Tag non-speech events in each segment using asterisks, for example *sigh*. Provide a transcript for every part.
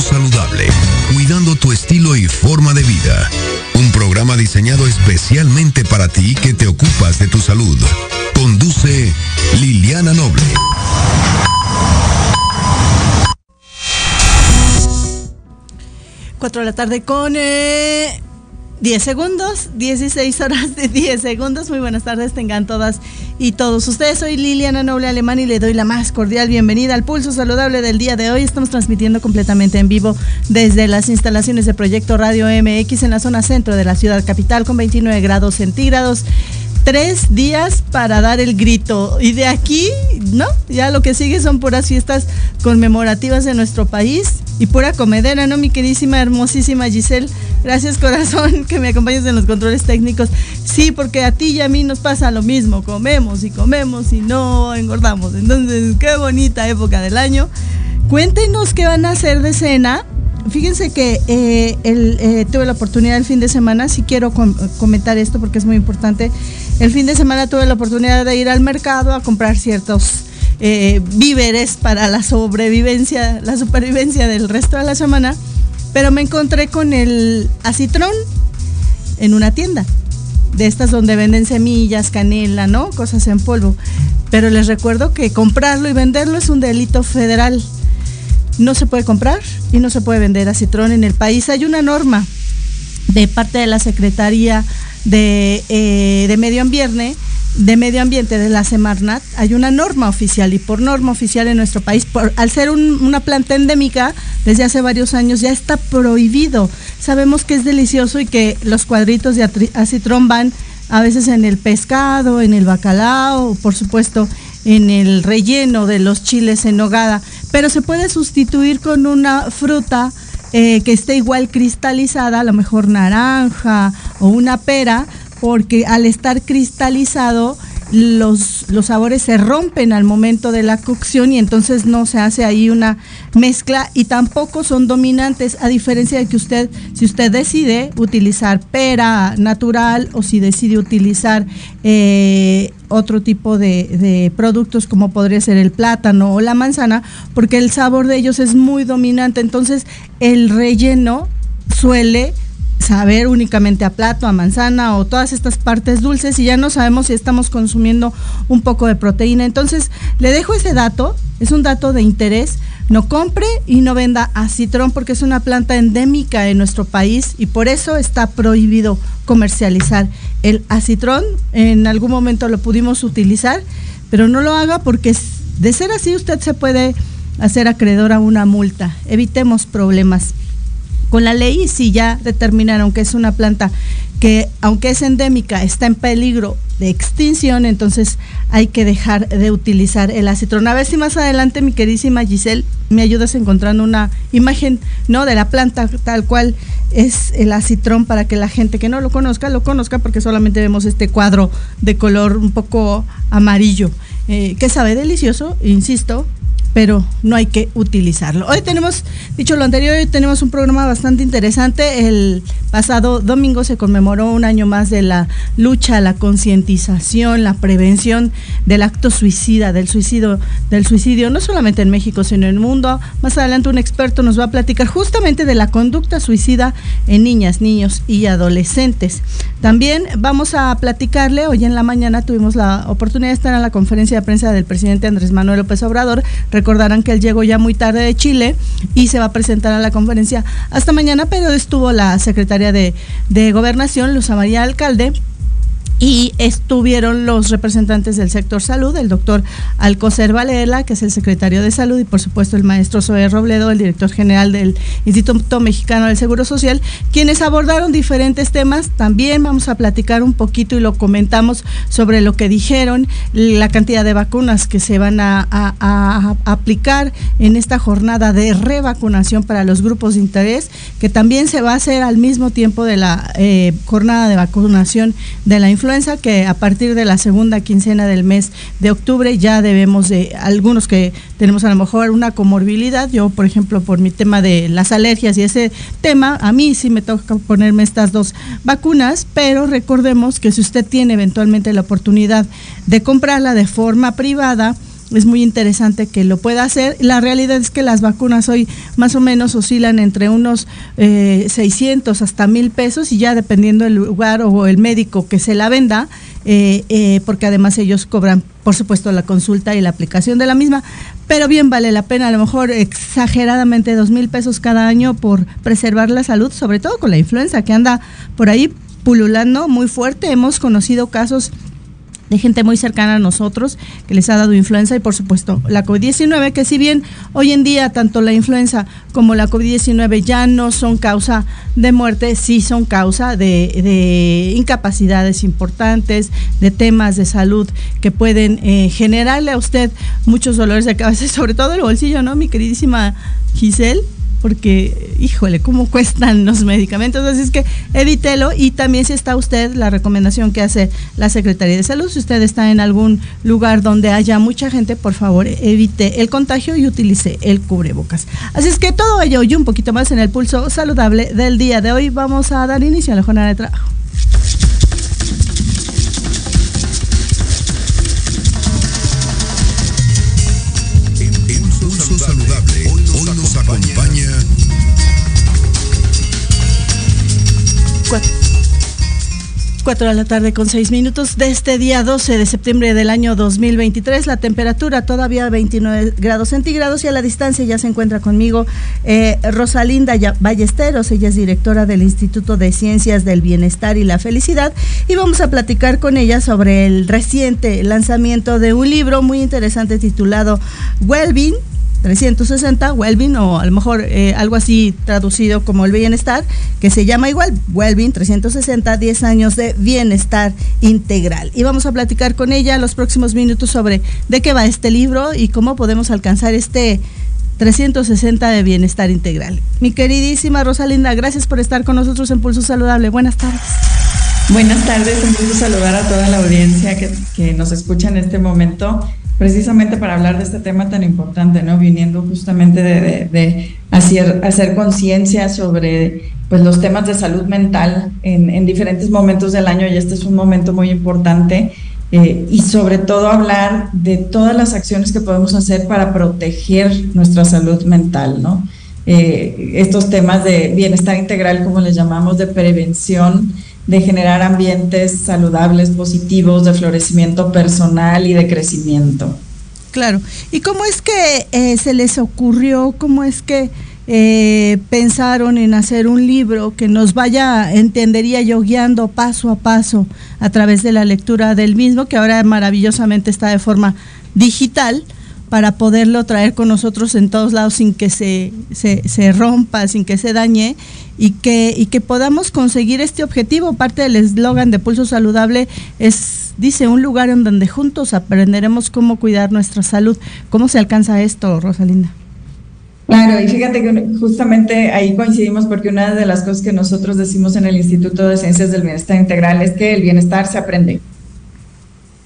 Saludable, cuidando tu estilo y forma de vida. Un programa diseñado especialmente para ti que te ocupas de tu salud. Conduce Liliana Noble. Cuatro de la tarde con eh, 10 segundos, 16 horas de 10 segundos. Muy buenas tardes, tengan todas y todos ustedes. Soy Liliana Noble Alemán y le doy la más cordial bienvenida al Pulso Saludable del día de hoy. Estamos transmitiendo completamente en vivo desde las instalaciones de Proyecto Radio MX en la zona centro de la ciudad capital con 29 grados centígrados tres días para dar el grito. Y de aquí, ¿no? Ya lo que sigue son puras fiestas conmemorativas de nuestro país y pura comedera, ¿no? Mi queridísima, hermosísima Giselle. Gracias, corazón, *laughs* que me acompañes en los controles técnicos. Sí, porque a ti y a mí nos pasa lo mismo. Comemos y comemos y no engordamos. Entonces, qué bonita época del año. Cuéntenos qué van a hacer de cena Fíjense que eh, eh, tuve la oportunidad el fin de semana, si quiero comentar esto porque es muy importante, el fin de semana tuve la oportunidad de ir al mercado a comprar ciertos eh, víveres para la sobrevivencia, la supervivencia del resto de la semana, pero me encontré con el acitrón en una tienda, de estas donde venden semillas, canela, ¿no? Cosas en polvo. Pero les recuerdo que comprarlo y venderlo es un delito federal no se puede comprar y no se puede vender acitrón en el país. Hay una norma de parte de la Secretaría de, eh, Medio Ambiente de Medio Ambiente de la Semarnat, hay una norma oficial y por norma oficial en nuestro país, al ser una planta endémica, desde hace varios años ya está prohibido. Sabemos que es delicioso y que los cuadritos de acitrón van a veces en el pescado, en el bacalao, por supuesto en el relleno de los chiles en nogada, pero se puede sustituir con una fruta eh, que esté igual cristalizada, a lo mejor naranja o una pera, porque al estar cristalizado los, los sabores se rompen al momento de la cocción y entonces no se hace ahí una mezcla y tampoco son dominantes, a diferencia de que usted, si usted decide utilizar pera natural o si decide utilizar eh, otro tipo de, de, productos como podría ser el plátano o la manzana, porque el sabor de ellos es muy dominante, entonces el relleno suele saber únicamente a plato, a manzana o todas estas partes dulces y ya no sabemos si estamos consumiendo un poco de proteína. Entonces, le dejo ese dato, es un dato de interés. No compre y no venda acitrón porque es una planta endémica en nuestro país y por eso está prohibido comercializar el acitrón. En algún momento lo pudimos utilizar, pero no lo haga porque de ser así usted se puede hacer acreedor a una multa. Evitemos problemas con la ley si ya determinaron que es una planta que aunque es endémica está en peligro de extinción, entonces hay que dejar de utilizar el acitrón. A ver si más adelante mi queridísima Giselle me ayudas encontrando una imagen no de la planta tal cual es el acitrón para que la gente que no lo conozca lo conozca porque solamente vemos este cuadro de color un poco amarillo eh, que sabe delicioso, insisto, pero no hay que utilizarlo. Hoy tenemos, dicho lo anterior, hoy tenemos un programa bastante interesante. El pasado domingo se conmemoró un año más de la lucha, la concientización, la prevención del acto suicida, del suicidio, del suicidio, no solamente en México, sino en el mundo. Más adelante un experto nos va a platicar justamente de la conducta suicida en niñas, niños y adolescentes. También vamos a platicarle, hoy en la mañana tuvimos la oportunidad de estar en la conferencia de prensa del presidente Andrés Manuel López Obrador Recordarán que él llegó ya muy tarde de Chile y se va a presentar a la conferencia hasta mañana, pero estuvo la secretaria de, Gobernación, Luz María Alcalde, y estuvieron los representantes del sector salud, el doctor Alcocer Valela, que es el secretario de salud, y por supuesto el maestro Zoe Robledo, el director general del Instituto Mexicano del Seguro Social, quienes abordaron diferentes temas. También vamos a platicar un poquito y lo comentamos sobre lo que dijeron, la cantidad de vacunas que se van a, aplicar en esta jornada de revacunación para los grupos de interés, que también se va a hacer al mismo tiempo de la eh, jornada de vacunación de la influenza que a partir de la segunda quincena del mes de octubre ya debemos de, algunos que tenemos a lo mejor una comorbilidad, yo por ejemplo por mi tema de las alergias y ese tema, a mí sí me toca ponerme estas dos vacunas, pero recordemos que si usted tiene eventualmente la oportunidad de comprarla de forma privada, es muy interesante que lo pueda hacer. La realidad es que las vacunas hoy más o menos oscilan entre unos 600 eh, hasta mil pesos y ya dependiendo del lugar o el médico que se la venda, eh, eh, porque además ellos cobran, por supuesto, la consulta y la aplicación de la misma, pero bien vale la pena, a lo mejor exageradamente dos mil pesos cada año por preservar la salud, sobre todo con la influenza que anda por ahí pululando muy fuerte. Hemos conocido casos de gente muy cercana a nosotros que les ha dado influenza y por supuesto la COVID-19, que si bien hoy en día tanto la influenza como la COVID-19 ya no son causa de muerte, sí son causa de, incapacidades importantes, de temas de salud que pueden eh, generarle a usted muchos dolores de cabeza, *laughs* sobre todo el bolsillo, ¿no? Mi queridísima Giselle porque, híjole, cómo cuestan los medicamentos. Así es que evítelo y también si está usted, la recomendación que hace la Secretaría de Salud, si usted está en algún lugar donde haya mucha gente, por favor, evite el contagio y utilice el cubrebocas. Así es que todo ello y un poquito más en el pulso saludable del día de hoy. Vamos a dar inicio a la jornada de trabajo. Cuatro de la tarde con seis minutos de este día 12 de septiembre del año 2023. La temperatura todavía 29 grados centígrados y a la distancia ya se encuentra conmigo eh, Rosalinda Ballesteros. Ella es directora del Instituto de Ciencias del Bienestar y la Felicidad y vamos a platicar con ella sobre el reciente lanzamiento de un libro muy interesante titulado Wellbeing 360, Wellbeing, o a lo mejor eh, algo así traducido como el bienestar, que se llama igual, Wellbeing 360, 10 años de bienestar integral. Y vamos a platicar con ella los próximos minutos sobre de qué va este libro y cómo podemos alcanzar este 360 de bienestar integral. Mi queridísima Rosalinda, gracias por estar con nosotros en Pulso Saludable. Buenas tardes. Buenas tardes, un gusto saludar a toda la audiencia que, que nos escucha en este momento precisamente para hablar de este tema tan importante, ¿no? Viniendo justamente de, hacer, hacer conciencia sobre pues, los temas de salud mental en, diferentes momentos del año y este es un momento muy importante. Eh, y sobre todo hablar de todas las acciones que podemos hacer para proteger nuestra salud mental, ¿no? Eh, estos temas de bienestar integral, como les llamamos, de prevención, de generar ambientes saludables, positivos, de florecimiento personal y de crecimiento. Claro. ¿Y cómo es que eh, se les ocurrió, cómo es que eh, pensaron en hacer un libro que nos vaya, entendería yo, guiando paso a paso a través de la lectura del mismo, que ahora maravillosamente está de forma digital? Para poderlo traer con nosotros en todos lados sin que se, se, rompa, sin que se dañe y que, y que podamos conseguir este objetivo. Parte del eslogan de Pulso Saludable es, dice, un lugar en donde juntos aprenderemos cómo cuidar nuestra salud. ¿Cómo se alcanza esto, Rosalinda? Claro, y fíjate que justamente ahí coincidimos porque una de las cosas que nosotros decimos en el Instituto de Ciencias del Bienestar Integral es que el bienestar se aprende.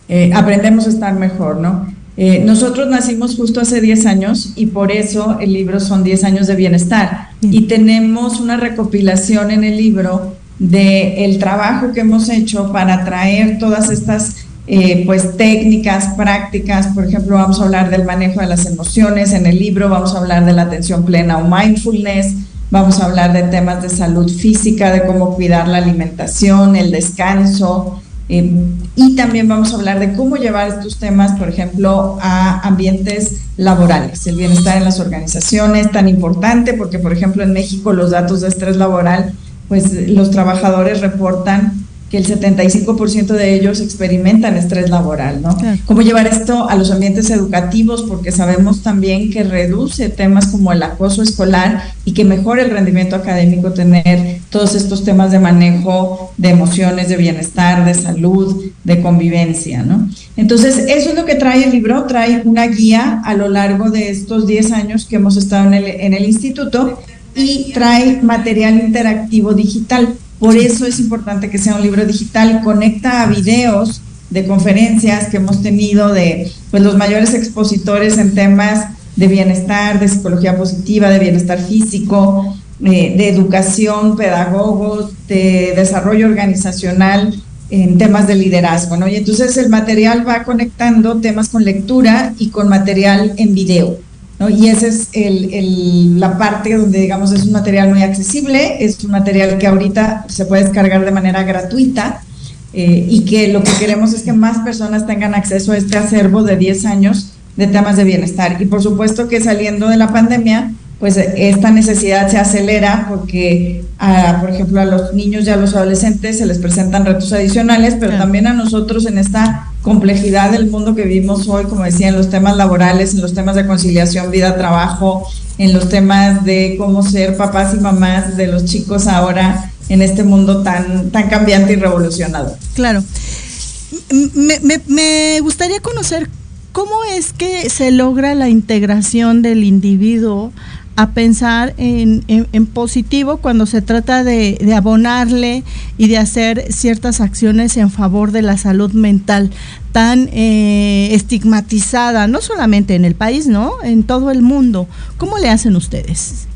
Eh, aprendemos a estar mejor, ¿no? Eh, nosotros nacimos justo hace 10 años y por eso el libro son 10 años de bienestar. Y tenemos una recopilación en el libro del el trabajo que hemos hecho para traer todas estas eh, pues técnicas, prácticas, por ejemplo, vamos a hablar del manejo de las emociones en el libro, vamos a hablar de la atención plena o mindfulness, vamos a hablar de temas de salud física, de cómo cuidar la alimentación, el descanso, eh, y también vamos a hablar de cómo llevar estos temas, por ejemplo, a ambientes laborales, el bienestar en las organizaciones, tan importante porque, por ejemplo, en México los datos de estrés laboral, pues los trabajadores reportan que el 75% de ellos experimentan estrés laboral, ¿no? ¿Cómo llevar esto a los ambientes educativos? Porque sabemos también que reduce temas como el acoso escolar y que mejora el rendimiento académico tener todos estos temas de manejo de emociones, de bienestar, de salud, de convivencia, ¿no? Entonces, eso es lo que trae el libro, trae una guía a lo largo de estos 10 años que hemos estado en el, en el instituto y trae material interactivo digital. Por eso es importante que sea un libro digital, conecta a videos de conferencias que hemos tenido de pues, los mayores expositores en temas de bienestar, de psicología positiva, de bienestar físico, eh, de educación, pedagogos, de desarrollo organizacional, en temas de liderazgo, ¿no? Y entonces el material va conectando temas con lectura y con material en video. ¿no? Y esa es el, la parte donde, digamos, es un material muy accesible, es un material que ahorita se puede descargar de manera gratuita eh, y que lo que queremos es que más personas tengan acceso a este acervo de 10 años de temas de bienestar. Y por supuesto que saliendo de la pandemia, pues esta necesidad se acelera porque, por ejemplo, a los niños y a los adolescentes se les presentan retos adicionales, pero también a nosotros en esta complejidad del mundo que vivimos hoy, como decía, en los temas laborales, en los temas de conciliación vida-trabajo, en los temas de cómo ser papás y mamás de los chicos ahora en este mundo tan, tan cambiante y revolucionado. Claro. Me, me, gustaría conocer cómo es que se logra la integración del individuo a pensar en, positivo cuando se trata de, de, abonarle y de hacer ciertas acciones en favor de la salud mental tan eh, estigmatizada, no solamente en el país, ¿no? En todo el mundo. ¿Cómo le hacen ustedes?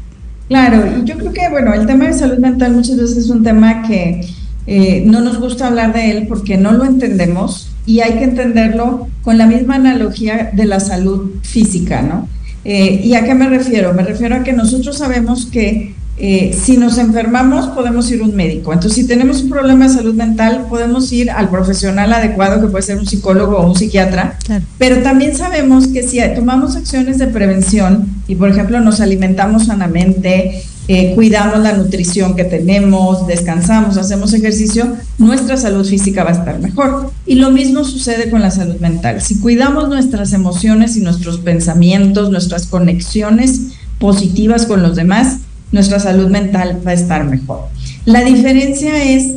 Claro, y yo creo que, bueno, el tema de salud mental muchas veces es un tema que eh, no nos gusta hablar de él porque no lo entendemos y hay que entenderlo con la misma analogía de la salud física, ¿no? Eh, ¿Y a qué me refiero? Me refiero a que nosotros sabemos que eh, si nos enfermamos podemos ir a un médico. Entonces, si tenemos un problema de salud mental, podemos ir al profesional adecuado, que puede ser un psicólogo o un psiquiatra. Pero también sabemos que si tomamos acciones de prevención y, por ejemplo, nos alimentamos sanamente, eh, cuidamos la nutrición que tenemos, descansamos, hacemos ejercicio, nuestra salud física va a estar mejor. Y lo mismo sucede con la salud mental. Si cuidamos nuestras emociones y nuestros pensamientos, nuestras conexiones positivas con los demás, nuestra salud mental va a estar mejor. La diferencia es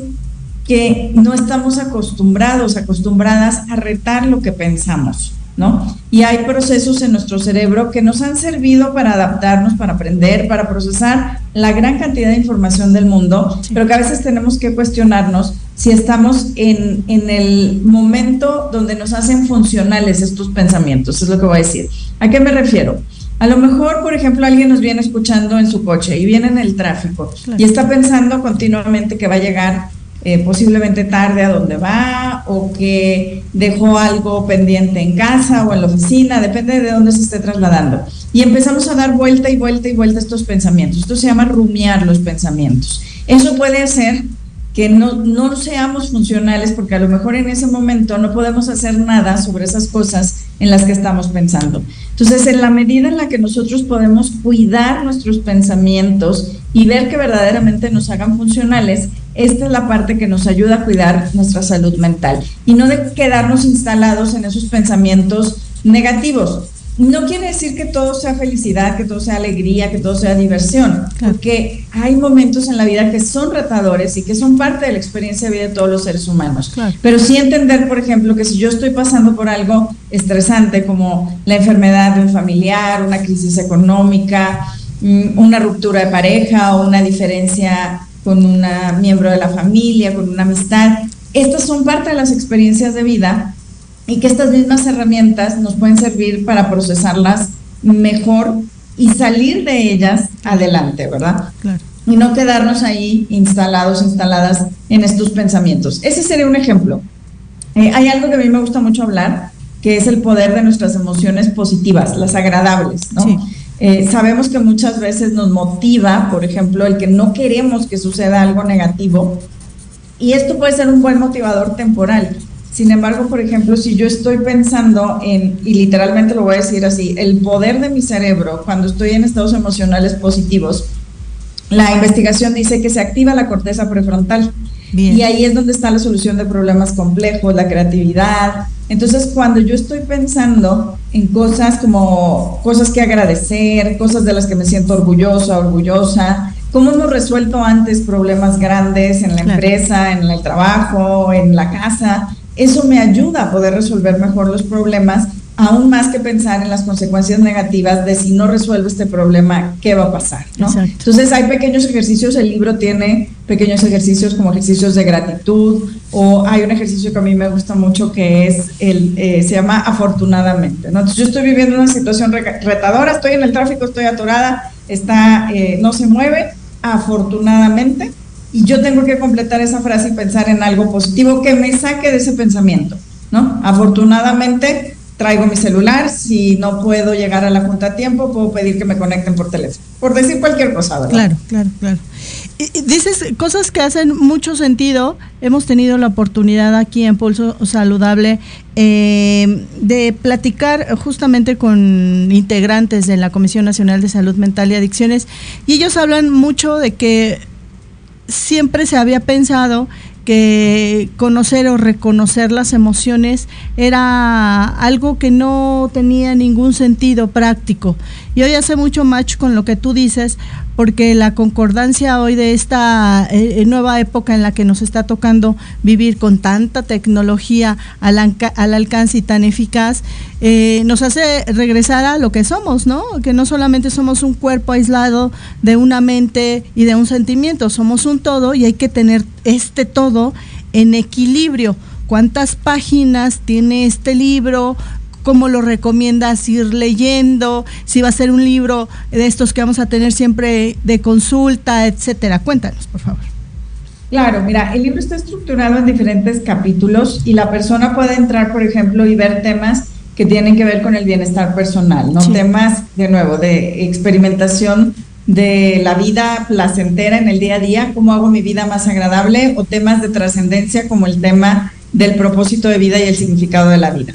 que no estamos acostumbrados, acostumbradas a retar lo que pensamos, ¿no? Y hay procesos en nuestro cerebro que nos han servido para adaptarnos, para aprender, para procesar la gran cantidad de información del mundo, pero que a veces tenemos que cuestionarnos si estamos en, en el momento donde nos hacen funcionales estos pensamientos, es lo que voy a decir. ¿A qué me refiero? A lo mejor, por ejemplo, alguien nos viene escuchando en su coche y viene en el tráfico y está pensando continuamente que va a llegar eh, posiblemente tarde a donde va o que dejó algo pendiente en casa o en la oficina, depende de dónde se esté trasladando. Y empezamos a dar vuelta y vuelta y vuelta estos pensamientos. Esto se llama rumiar los pensamientos. Eso puede hacer que no, no seamos funcionales porque a lo mejor en ese momento no podemos hacer nada sobre esas cosas en las que estamos pensando. Entonces, en la medida en la que nosotros podemos cuidar nuestros pensamientos y ver que verdaderamente nos hagan funcionales, esta es la parte que nos ayuda a cuidar nuestra salud mental y no de quedarnos instalados en esos pensamientos negativos. No quiere decir que todo sea felicidad, que todo sea alegría, que todo sea diversión, porque hay momentos en la vida que son retadores y que son parte de la experiencia de vida de todos los seres humanos. Pero sí entender, por ejemplo, que si yo estoy pasando por algo estresante como la enfermedad de un familiar, una crisis económica, mm, una ruptura de pareja o una diferencia con un miembro de la familia, con una amistad, estas son parte de las experiencias de vida y que estas mismas herramientas nos pueden servir para procesarlas mejor y salir de ellas adelante, ¿verdad? Claro. Y no quedarnos ahí instalados, instaladas en estos pensamientos. Ese sería un ejemplo. Eh, hay algo que a mí me gusta mucho hablar, que es el poder de nuestras emociones positivas, las agradables, ¿no? Eh, sabemos que muchas veces nos motiva, por ejemplo, el que no queremos que suceda algo negativo, y esto puede ser un buen motivador temporal, sin embargo, por ejemplo, si yo estoy pensando en, y literalmente lo voy a decir así, el poder de mi cerebro cuando estoy en estados emocionales positivos, la investigación dice que se activa la corteza prefrontal. Y ahí es donde está la solución de problemas complejos, la creatividad. Entonces, cuando yo estoy pensando en cosas como cosas que agradecer, cosas de las que me siento orgullosa, orgullosa, cómo hemos resuelto antes problemas grandes en la empresa, en el trabajo, en la casa, eso me ayuda a poder resolver mejor los problemas, aún más que pensar en las consecuencias negativas de si no resuelvo este problema, ¿qué va a pasar? Entonces hay pequeños ejercicios, el libro tiene pequeños ejercicios como ejercicios de gratitud, o hay un ejercicio que a mí me gusta mucho que es el, eh, se llama afortunadamente. Entonces yo estoy viviendo una situación retadora, estoy en el tráfico, estoy atorada, está, eh, no se mueve, afortunadamente y yo tengo que completar esa frase y pensar en algo positivo que me saque de ese pensamiento, ¿no? Afortunadamente traigo mi celular, si no puedo llegar a la junta a tiempo, puedo pedir que me conecten por teléfono, por decir cualquier cosa, ¿verdad? Claro, claro, claro. dices cosas que hacen mucho sentido. Hemos tenido la oportunidad aquí en Pulso Saludable eh, de platicar justamente con integrantes de la Comisión Nacional de Salud Mental y Adicciones y ellos hablan mucho de que siempre se había pensado que conocer o reconocer las emociones era algo que no tenía ningún sentido práctico. Y hoy hace mucho match con lo que tú dices, porque la concordancia hoy de esta eh, eh, nueva época en la que nos está tocando vivir con tanta tecnología al, al alcance y tan eficaz, eh, nos hace regresar a lo que somos, ¿no? Que no solamente somos un cuerpo aislado de una mente y de un sentimiento, somos un todo y hay que tener este todo en equilibrio. ¿Cuántas páginas tiene este libro? Cómo lo recomiendas ir leyendo, si va a ser un libro de estos que vamos a tener siempre de consulta, etcétera. Cuéntanos, por favor. Claro, mira, el libro está estructurado en diferentes capítulos y la persona puede entrar, por ejemplo, y ver temas que tienen que ver con el bienestar personal, ¿no? Temas, de nuevo, de experimentación de la vida placentera en el día a día, cómo hago mi vida más agradable, o temas de trascendencia como el tema del propósito de vida y el significado de la vida.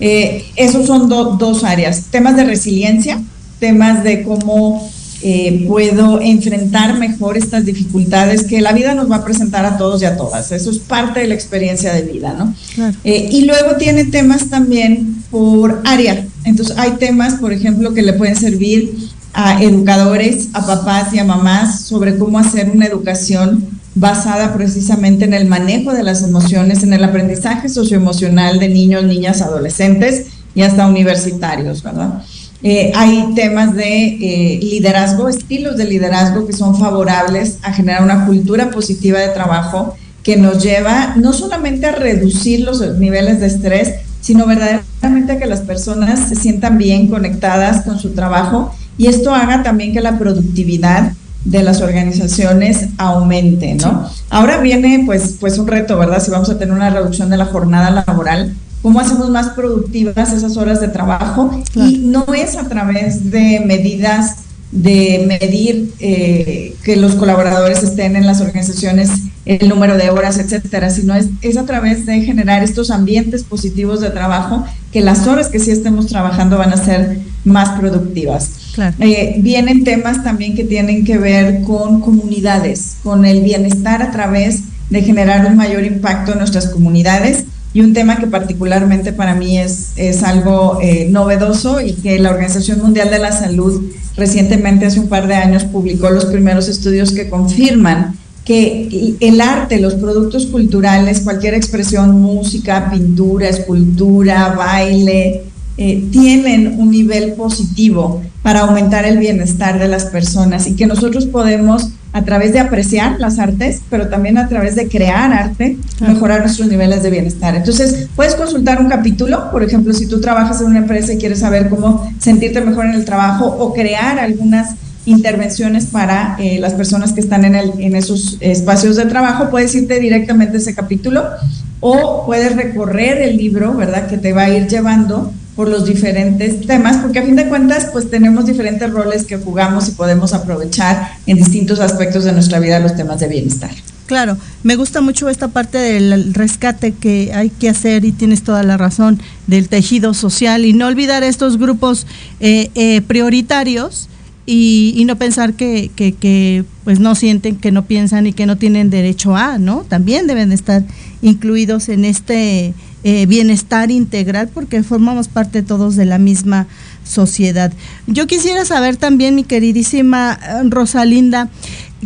Eh, esos son dos áreas, temas de resiliencia, temas de cómo eh, puedo enfrentar mejor estas dificultades que la vida nos va a presentar a todos y a todas. Eso es parte de la experiencia de vida, ¿no? Eh, y luego tiene temas también por área. Entonces hay temas, por ejemplo, que le pueden servir a educadores, a papás y a mamás sobre cómo hacer una educación basada precisamente en el manejo de las emociones, en el aprendizaje socioemocional de niños, niñas, adolescentes y hasta universitarios, ¿verdad? Eh, hay temas de eh, liderazgo, estilos de liderazgo que son favorables a generar una cultura positiva de trabajo que nos lleva no solamente a reducir los niveles de estrés, sino verdaderamente a que las personas se sientan bien conectadas con su trabajo y esto haga también que la productividad de las organizaciones aumente, ¿no? Ahora viene pues, pues un reto, ¿verdad? Si vamos a tener una reducción de la jornada laboral, ¿cómo hacemos más productivas esas horas de trabajo? Y no es a través de medidas de medir eh, que los colaboradores estén en las organizaciones, el número de horas, etcétera, sino es, es a través de generar estos ambientes positivos de trabajo que las horas que sí estemos trabajando van a ser más productivas. Eh, vienen temas también que tienen que ver con comunidades, con el bienestar a través de generar un mayor impacto en nuestras comunidades. Y un tema que particularmente para mí es, es algo eh, novedoso y que la Organización Mundial de la Salud recientemente, hace un par de años, publicó los primeros estudios que confirman que el arte, los productos culturales, cualquier expresión, música, pintura, escultura, baile, eh, tienen un nivel positivo para aumentar el bienestar de las personas y que nosotros podemos a través de apreciar las artes, pero también a través de crear arte, mejorar nuestros niveles de bienestar. Entonces, puedes consultar un capítulo, por ejemplo, si tú trabajas en una empresa y quieres saber cómo sentirte mejor en el trabajo o crear algunas intervenciones para eh, las personas que están en, el, en esos espacios de trabajo, puedes irte directamente a ese capítulo o puedes recorrer el libro, ¿verdad? Que te va a ir llevando por los diferentes temas, porque a fin de cuentas, pues tenemos diferentes roles que jugamos y podemos aprovechar en distintos aspectos de nuestra vida los temas de bienestar. Claro, me gusta mucho esta parte del rescate que hay que hacer y tienes toda la razón del tejido social y no olvidar estos grupos eh, eh, prioritarios y, no pensar que, pues no sienten, que no piensan y que no tienen derecho a, ¿no? También deben estar incluidos en este eh, bienestar integral porque formamos parte todos de la misma sociedad. Yo quisiera saber también, mi queridísima eh, Rosalinda,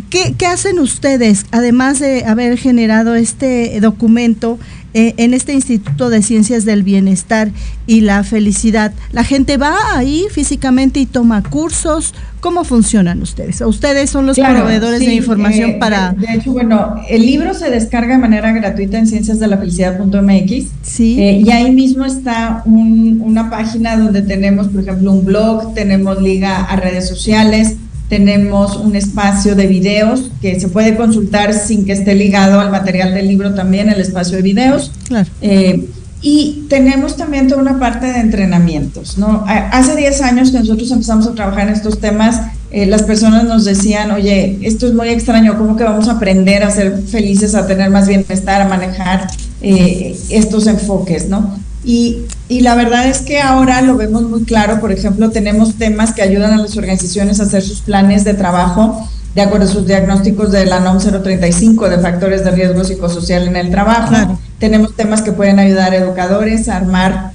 ¿qué, ¿qué, hacen ustedes, además de haber generado este documento en este Instituto de Ciencias del Bienestar y la Felicidad? ¿La gente va ahí físicamente y toma cursos? ¿Cómo funcionan ustedes? ¿Ustedes son los proveedores de información eh, para...? De, hecho, bueno, el libro se descarga de manera gratuita en cienciasdelafelicidad.mx sí. Eh, y ahí mismo está una página donde tenemos, por ejemplo, un blog, tenemos liga a redes sociales, tenemos un espacio de videos que se puede consultar sin que esté ligado al material del libro también, el espacio de videos. Claro. Eh, y tenemos también toda una parte de entrenamientos, ¿no? Hace 10 años que nosotros empezamos a trabajar en estos temas, eh, las personas nos decían, oye, esto es muy extraño, ¿cómo que vamos a aprender a ser felices, a tener más bienestar, a manejar eh, estos enfoques, ¿no? Y, y, la verdad es que ahora lo vemos muy claro, por ejemplo, tenemos temas que ayudan a las organizaciones a hacer sus planes de trabajo de acuerdo a sus diagnósticos de la NOM 035 de factores de riesgo psicosocial en el trabajo. Tenemos temas que pueden ayudar a educadores a armar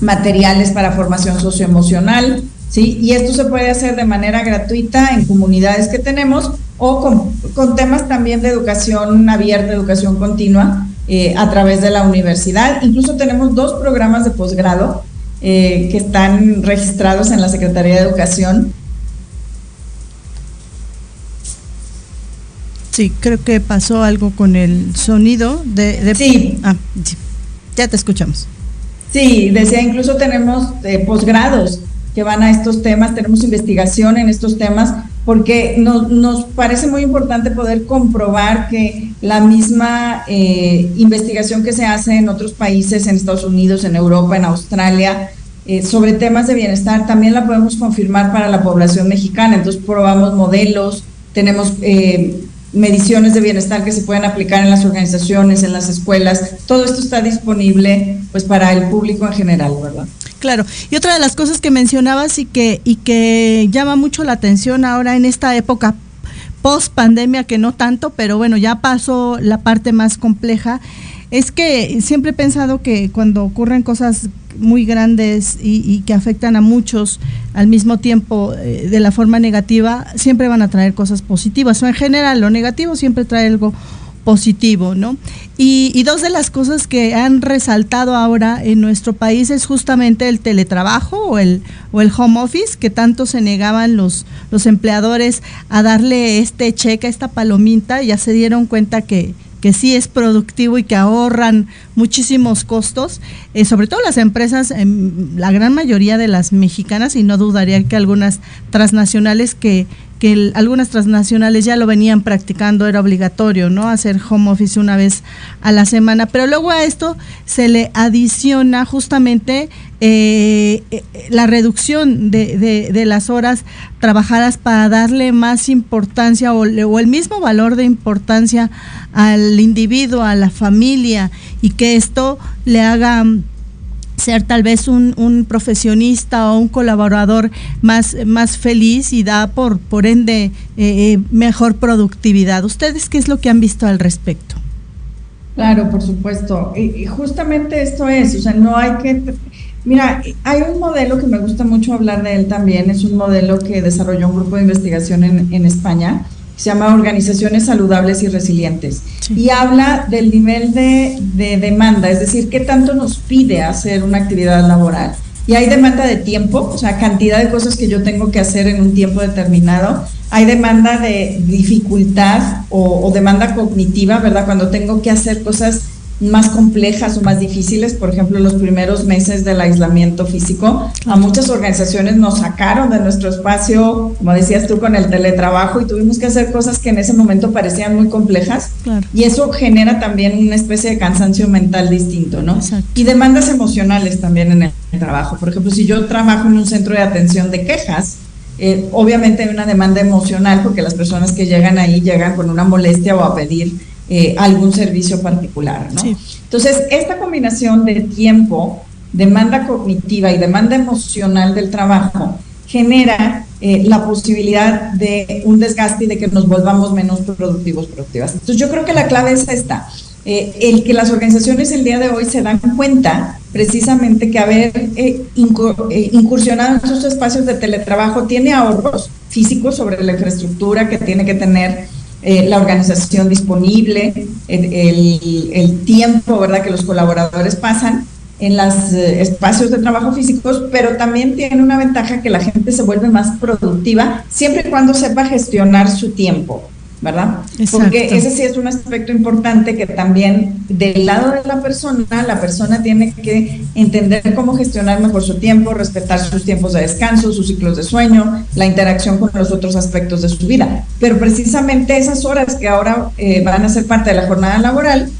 materiales para formación socioemocional, ¿sí? Y esto se puede hacer de manera gratuita en comunidades que tenemos o con, con temas también de educación abierta, educación continua eh, a través de la universidad. Incluso tenemos dos programas de posgrado eh, que están registrados en la Secretaría de Educación Sí, creo que pasó algo con el sonido de... sí. Ah, sí. Ya te escuchamos. Sí, decía, incluso tenemos eh, posgrados que van a estos temas, tenemos investigación en estos temas, porque nos parece muy importante poder comprobar que la misma eh, investigación que se hace en otros países, en Estados Unidos, en Europa, en Australia, eh, sobre temas de bienestar, también la podemos confirmar para la población mexicana. Entonces probamos modelos, tenemos mediciones de bienestar que se pueden aplicar en las organizaciones, en las escuelas. Todo esto está disponible pues para el público en general, ¿verdad? Claro. Y otra de las cosas que mencionabas y que y que llama mucho la atención ahora en esta época post pandemia que no tanto, pero bueno, ya pasó la parte más compleja es que siempre he pensado que cuando ocurren cosas muy grandes y, que afectan a muchos al mismo tiempo eh, de la forma negativa, siempre van a traer cosas positivas. O en general, lo negativo siempre trae algo positivo, ¿no? Y, dos de las cosas que han resaltado ahora en nuestro país es justamente el teletrabajo o el, o el home office, que tanto se negaban los, los empleadores a darle este cheque, esta palomita, ya se dieron cuenta que, que sí es productivo y que ahorran muchísimos costos, eh, sobre todo las empresas, em, la gran mayoría de las mexicanas, y no dudaría que algunas transnacionales que que algunas transnacionales ya lo venían practicando, era obligatorio, ¿no? Hacer home office una vez a la semana. Pero luego a esto se le adiciona justamente eh, eh, la reducción de, de, las horas trabajadas para darle más importancia o, o el mismo valor de importancia al individuo, a la familia, y que esto le haga ser tal vez un, un, profesionista o un colaborador más, más feliz y da por, por ende eh, eh, mejor productividad. ¿Ustedes qué es lo que han visto al respecto? Claro, por supuesto. Y, justamente esto es, o sea, no hay que... Mira, hay un modelo que me gusta mucho hablar de él también, es un modelo que desarrolló un grupo de investigación en, en España, se llama Organizaciones Saludables y Resilientes. Y habla del nivel de, de, demanda, es decir, qué tanto nos pide hacer una actividad laboral. Y hay demanda de tiempo, o sea, cantidad de cosas que yo tengo que hacer en un tiempo determinado. Hay demanda de dificultad o, o demanda cognitiva, ¿verdad? Cuando tengo que hacer cosas más complejas o más difíciles, por ejemplo, los primeros meses del aislamiento físico, a muchas organizaciones nos sacaron de nuestro espacio, como decías tú, con el teletrabajo y tuvimos que hacer cosas que en ese momento parecían muy complejas y eso genera también una especie de cansancio mental distinto, ¿no? Y demandas emocionales también en el trabajo. Por ejemplo, si yo trabajo en un centro de atención de quejas, eh, obviamente hay una demanda emocional porque las personas que llegan ahí llegan con una molestia o a pedir eh, algún servicio particular. ¿no? Entonces, esta combinación de tiempo, demanda cognitiva y demanda emocional del trabajo genera eh, la posibilidad de un desgaste y de que nos volvamos menos productivos, productivas. Entonces, yo creo que la clave es esta. Eh, el que las organizaciones el día de hoy se dan cuenta precisamente que haber incursionado en esos espacios de teletrabajo tiene ahorros físicos sobre la infraestructura que tiene que tener eh, la organización disponible, el, tiempo ¿verdad? que los colaboradores pasan en los eh, espacios de trabajo físicos, pero también tiene una ventaja que la gente se vuelve más productiva siempre y cuando sepa gestionar su tiempo. ¿Verdad? Porque ese sí es un aspecto importante que también del lado de la persona, la persona tiene que entender cómo gestionar mejor su tiempo, respetar sus tiempos de descanso, sus ciclos de sueño, la interacción con los otros aspectos de su vida. Pero precisamente esas horas que ahora eh, van a ser parte de la jornada laboral,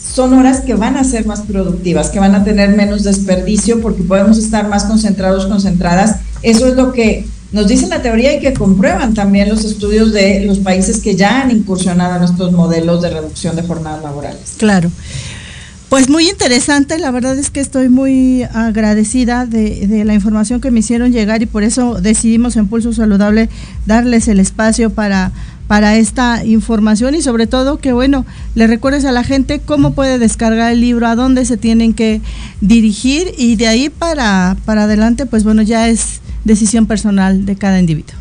son horas que van a ser más productivas, que van a tener menos desperdicio porque podemos estar más concentrados, concentradas. Eso es lo que nos dice la teoría y que comprueban también los estudios de los países que ya han incursionado en estos modelos de reducción de jornadas laborales. Claro. Pues muy interesante, la verdad es que estoy muy agradecida de, de, la información que me hicieron llegar y por eso decidimos en Pulso Saludable darles el espacio para, para esta información y sobre todo que bueno, le recuerdes a la gente cómo puede descargar el libro, a dónde se tienen que dirigir y de ahí para, para adelante pues bueno, ya es decisión personal de cada individuo.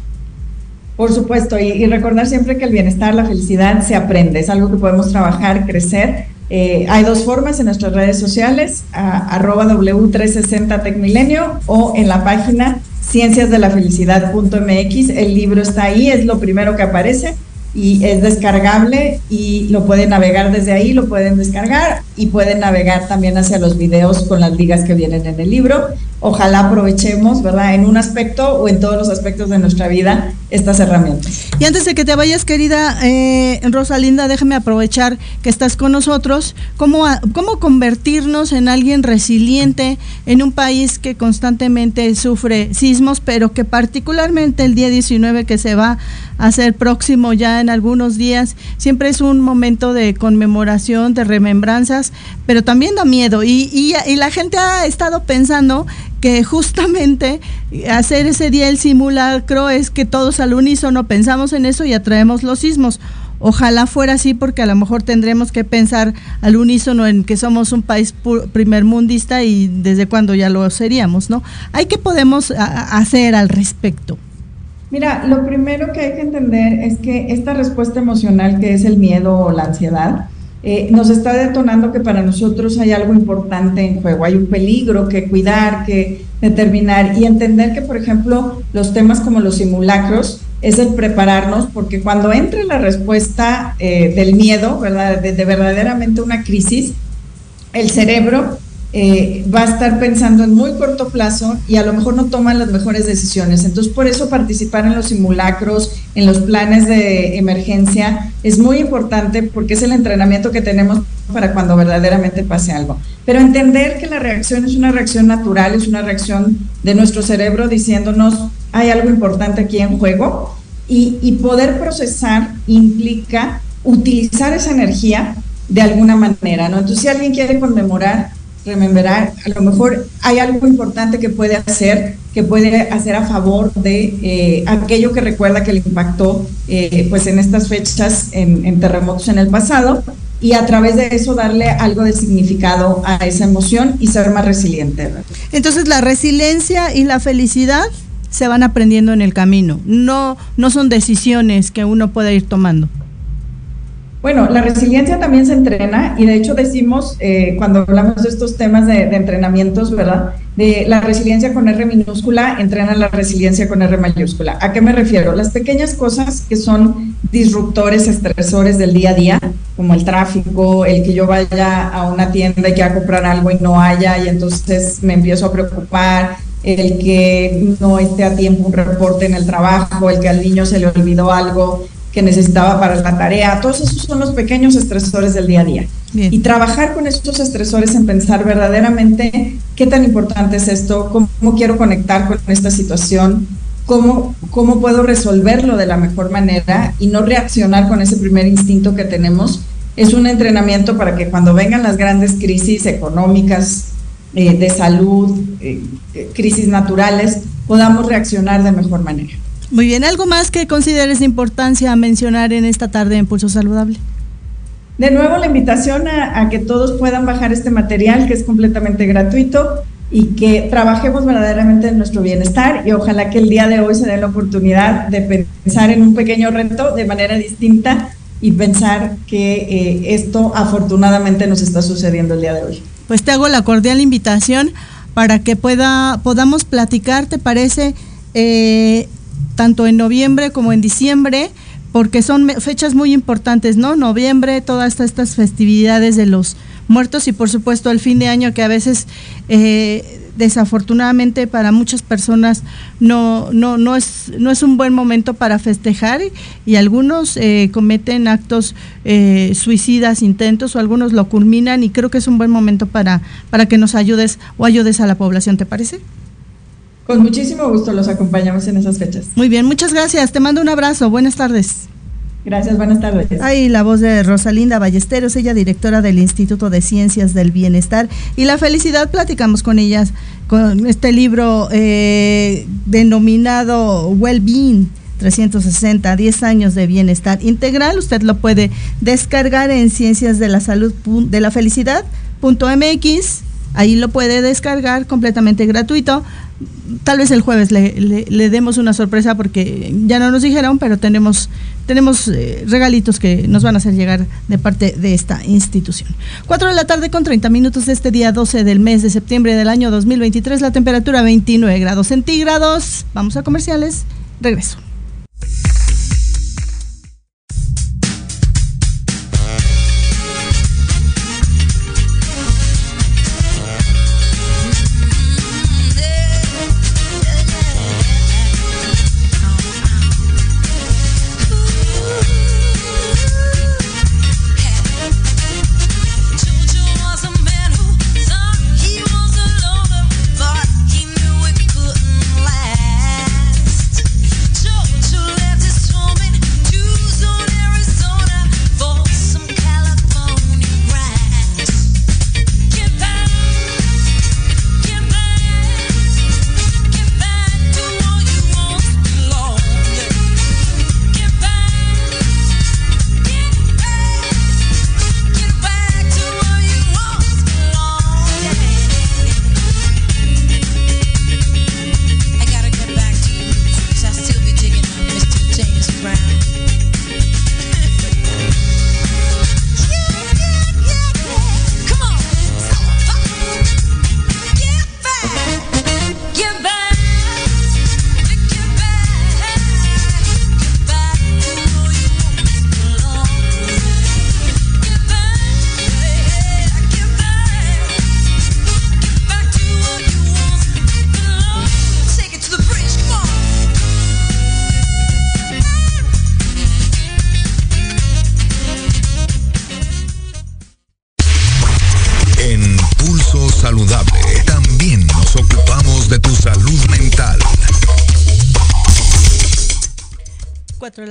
Por supuesto, y, recordar siempre que el bienestar, la felicidad se aprende, es algo que podemos trabajar, crecer. Eh, hay dos formas en nuestras redes sociales, arroba W360 Tecmilenio o en la página cienciasdelafelicidad.mx. El libro está ahí, es lo primero que aparece y es descargable y lo pueden navegar desde ahí, lo pueden descargar y pueden navegar también hacia los videos con las ligas que vienen en el libro. Ojalá aprovechemos, ¿verdad? En un aspecto o en todos los aspectos de nuestra vida estas herramientas. Y antes de que te vayas, querida eh, Rosalinda, déjame aprovechar que estás con nosotros. ¿Cómo, ¿Cómo convertirnos en alguien resiliente en un país que constantemente sufre sismos, pero que particularmente el día 19 que se va a hacer próximo ya en algunos días, siempre es un momento de conmemoración, de remembranzas, pero también da miedo. Y, y, y la gente ha estado pensando que justamente hacer ese día el simulacro es que todos al unísono pensamos en eso y atraemos los sismos. Ojalá fuera así porque a lo mejor tendremos que pensar al unísono en que somos un país primermundista y desde cuándo ya lo seríamos, ¿no? ¿Hay que podemos hacer al respecto? Mira, lo primero que hay que entender es que esta respuesta emocional que es el miedo o la ansiedad, eh, nos está detonando que para nosotros hay algo importante en juego, hay un peligro que cuidar, que determinar y entender que, por ejemplo, los temas como los simulacros es el prepararnos, porque cuando entre la respuesta eh, del miedo, ¿verdad? de verdaderamente una crisis, el cerebro eh, va a estar pensando en muy corto plazo y a lo mejor no toman las mejores decisiones. Entonces, por eso participar en los simulacros, en los planes de emergencia, es muy importante porque es el entrenamiento que tenemos para cuando verdaderamente pase algo. Pero entender que la reacción es una reacción natural, es una reacción de nuestro cerebro diciéndonos, hay algo importante aquí en juego y, y poder procesar implica utilizar esa energía de alguna manera, ¿no? Entonces, si alguien quiere conmemorar, rememberar, a lo mejor hay algo importante que puede hacer, que puede hacer a favor de eh, aquello que recuerda que le impactó eh, pues en estas fechas en, terremotos en el pasado y a través de eso darle algo de significado a esa emoción y ser más resiliente. Entonces la resiliencia y la felicidad se van aprendiendo en el camino, no, no son decisiones que uno pueda ir tomando. Bueno, la resiliencia también se entrena y de hecho decimos eh, cuando hablamos de estos temas de, entrenamientos, ¿verdad? De la resiliencia con R minúscula, entrena la resiliencia con R mayúscula. ¿A qué me refiero? Las pequeñas cosas que son disruptores, estresores del día a día, como el tráfico, el que yo vaya a una tienda y quiera comprar algo y no haya y entonces me empiezo a preocupar, el que no esté a tiempo un reporte en el trabajo, el que al niño se le olvidó algo, que necesitaba para la tarea. Todos esos son los pequeños estresores del día a día. Y trabajar con estos estresores en pensar verdaderamente qué tan importante es esto, cómo, quiero conectar con esta situación, cómo, cómo puedo resolverlo de la mejor manera y no reaccionar con ese primer instinto que tenemos. Es un entrenamiento para que cuando vengan las grandes crisis económicas, eh, de salud, eh, crisis naturales, podamos reaccionar de mejor manera. Muy bien, ¿algo más que consideres de importancia mencionar en esta tarde en Pulso Saludable? De nuevo, la invitación a, que todos puedan bajar este material que es completamente gratuito y que trabajemos verdaderamente en nuestro bienestar y ojalá que el día de hoy se dé la oportunidad de pensar en un pequeño reto de manera distinta y pensar que eh, esto afortunadamente nos está sucediendo el día de hoy. Pues te hago la cordial invitación para que pueda, podamos platicar, ¿te parece? Eh, tanto en noviembre como en diciembre porque son fechas muy importantes, ¿no? Noviembre, todas estas festividades de los muertos y por supuesto el fin de año que a veces eh, desafortunadamente para muchas personas no, no, no, es, no es un buen momento para festejar y, algunos eh, cometen actos eh, suicidas, intentos o algunos lo culminan y creo que es un buen momento para, para que nos ayudes o ayudes a la población, ¿te parece? Con muchísimo gusto los acompañamos en esas fechas. Muy bien, muchas gracias. Te mando un abrazo. Buenas tardes. Gracias, buenas tardes. Ahí la voz de Rosalinda Ballesteros, ella directora del Instituto de Ciencias del Bienestar y la Felicidad. Platicamos con ellas con este libro eh, denominado Well-Being. 360, 10 años de bienestar integral. Usted lo puede descargar en ciencias de la salud de la felicidad.mx. Ahí lo puede descargar completamente gratuito tal vez el jueves le, demos una sorpresa porque ya no nos dijeron, pero tenemos, tenemos eh, regalitos que nos van a hacer llegar de parte de esta institución. 4 de la tarde con 30 minutos de este día 12 del mes de septiembre del año 2023, la temperatura 29 grados centígrados. Vamos a comerciales, regreso.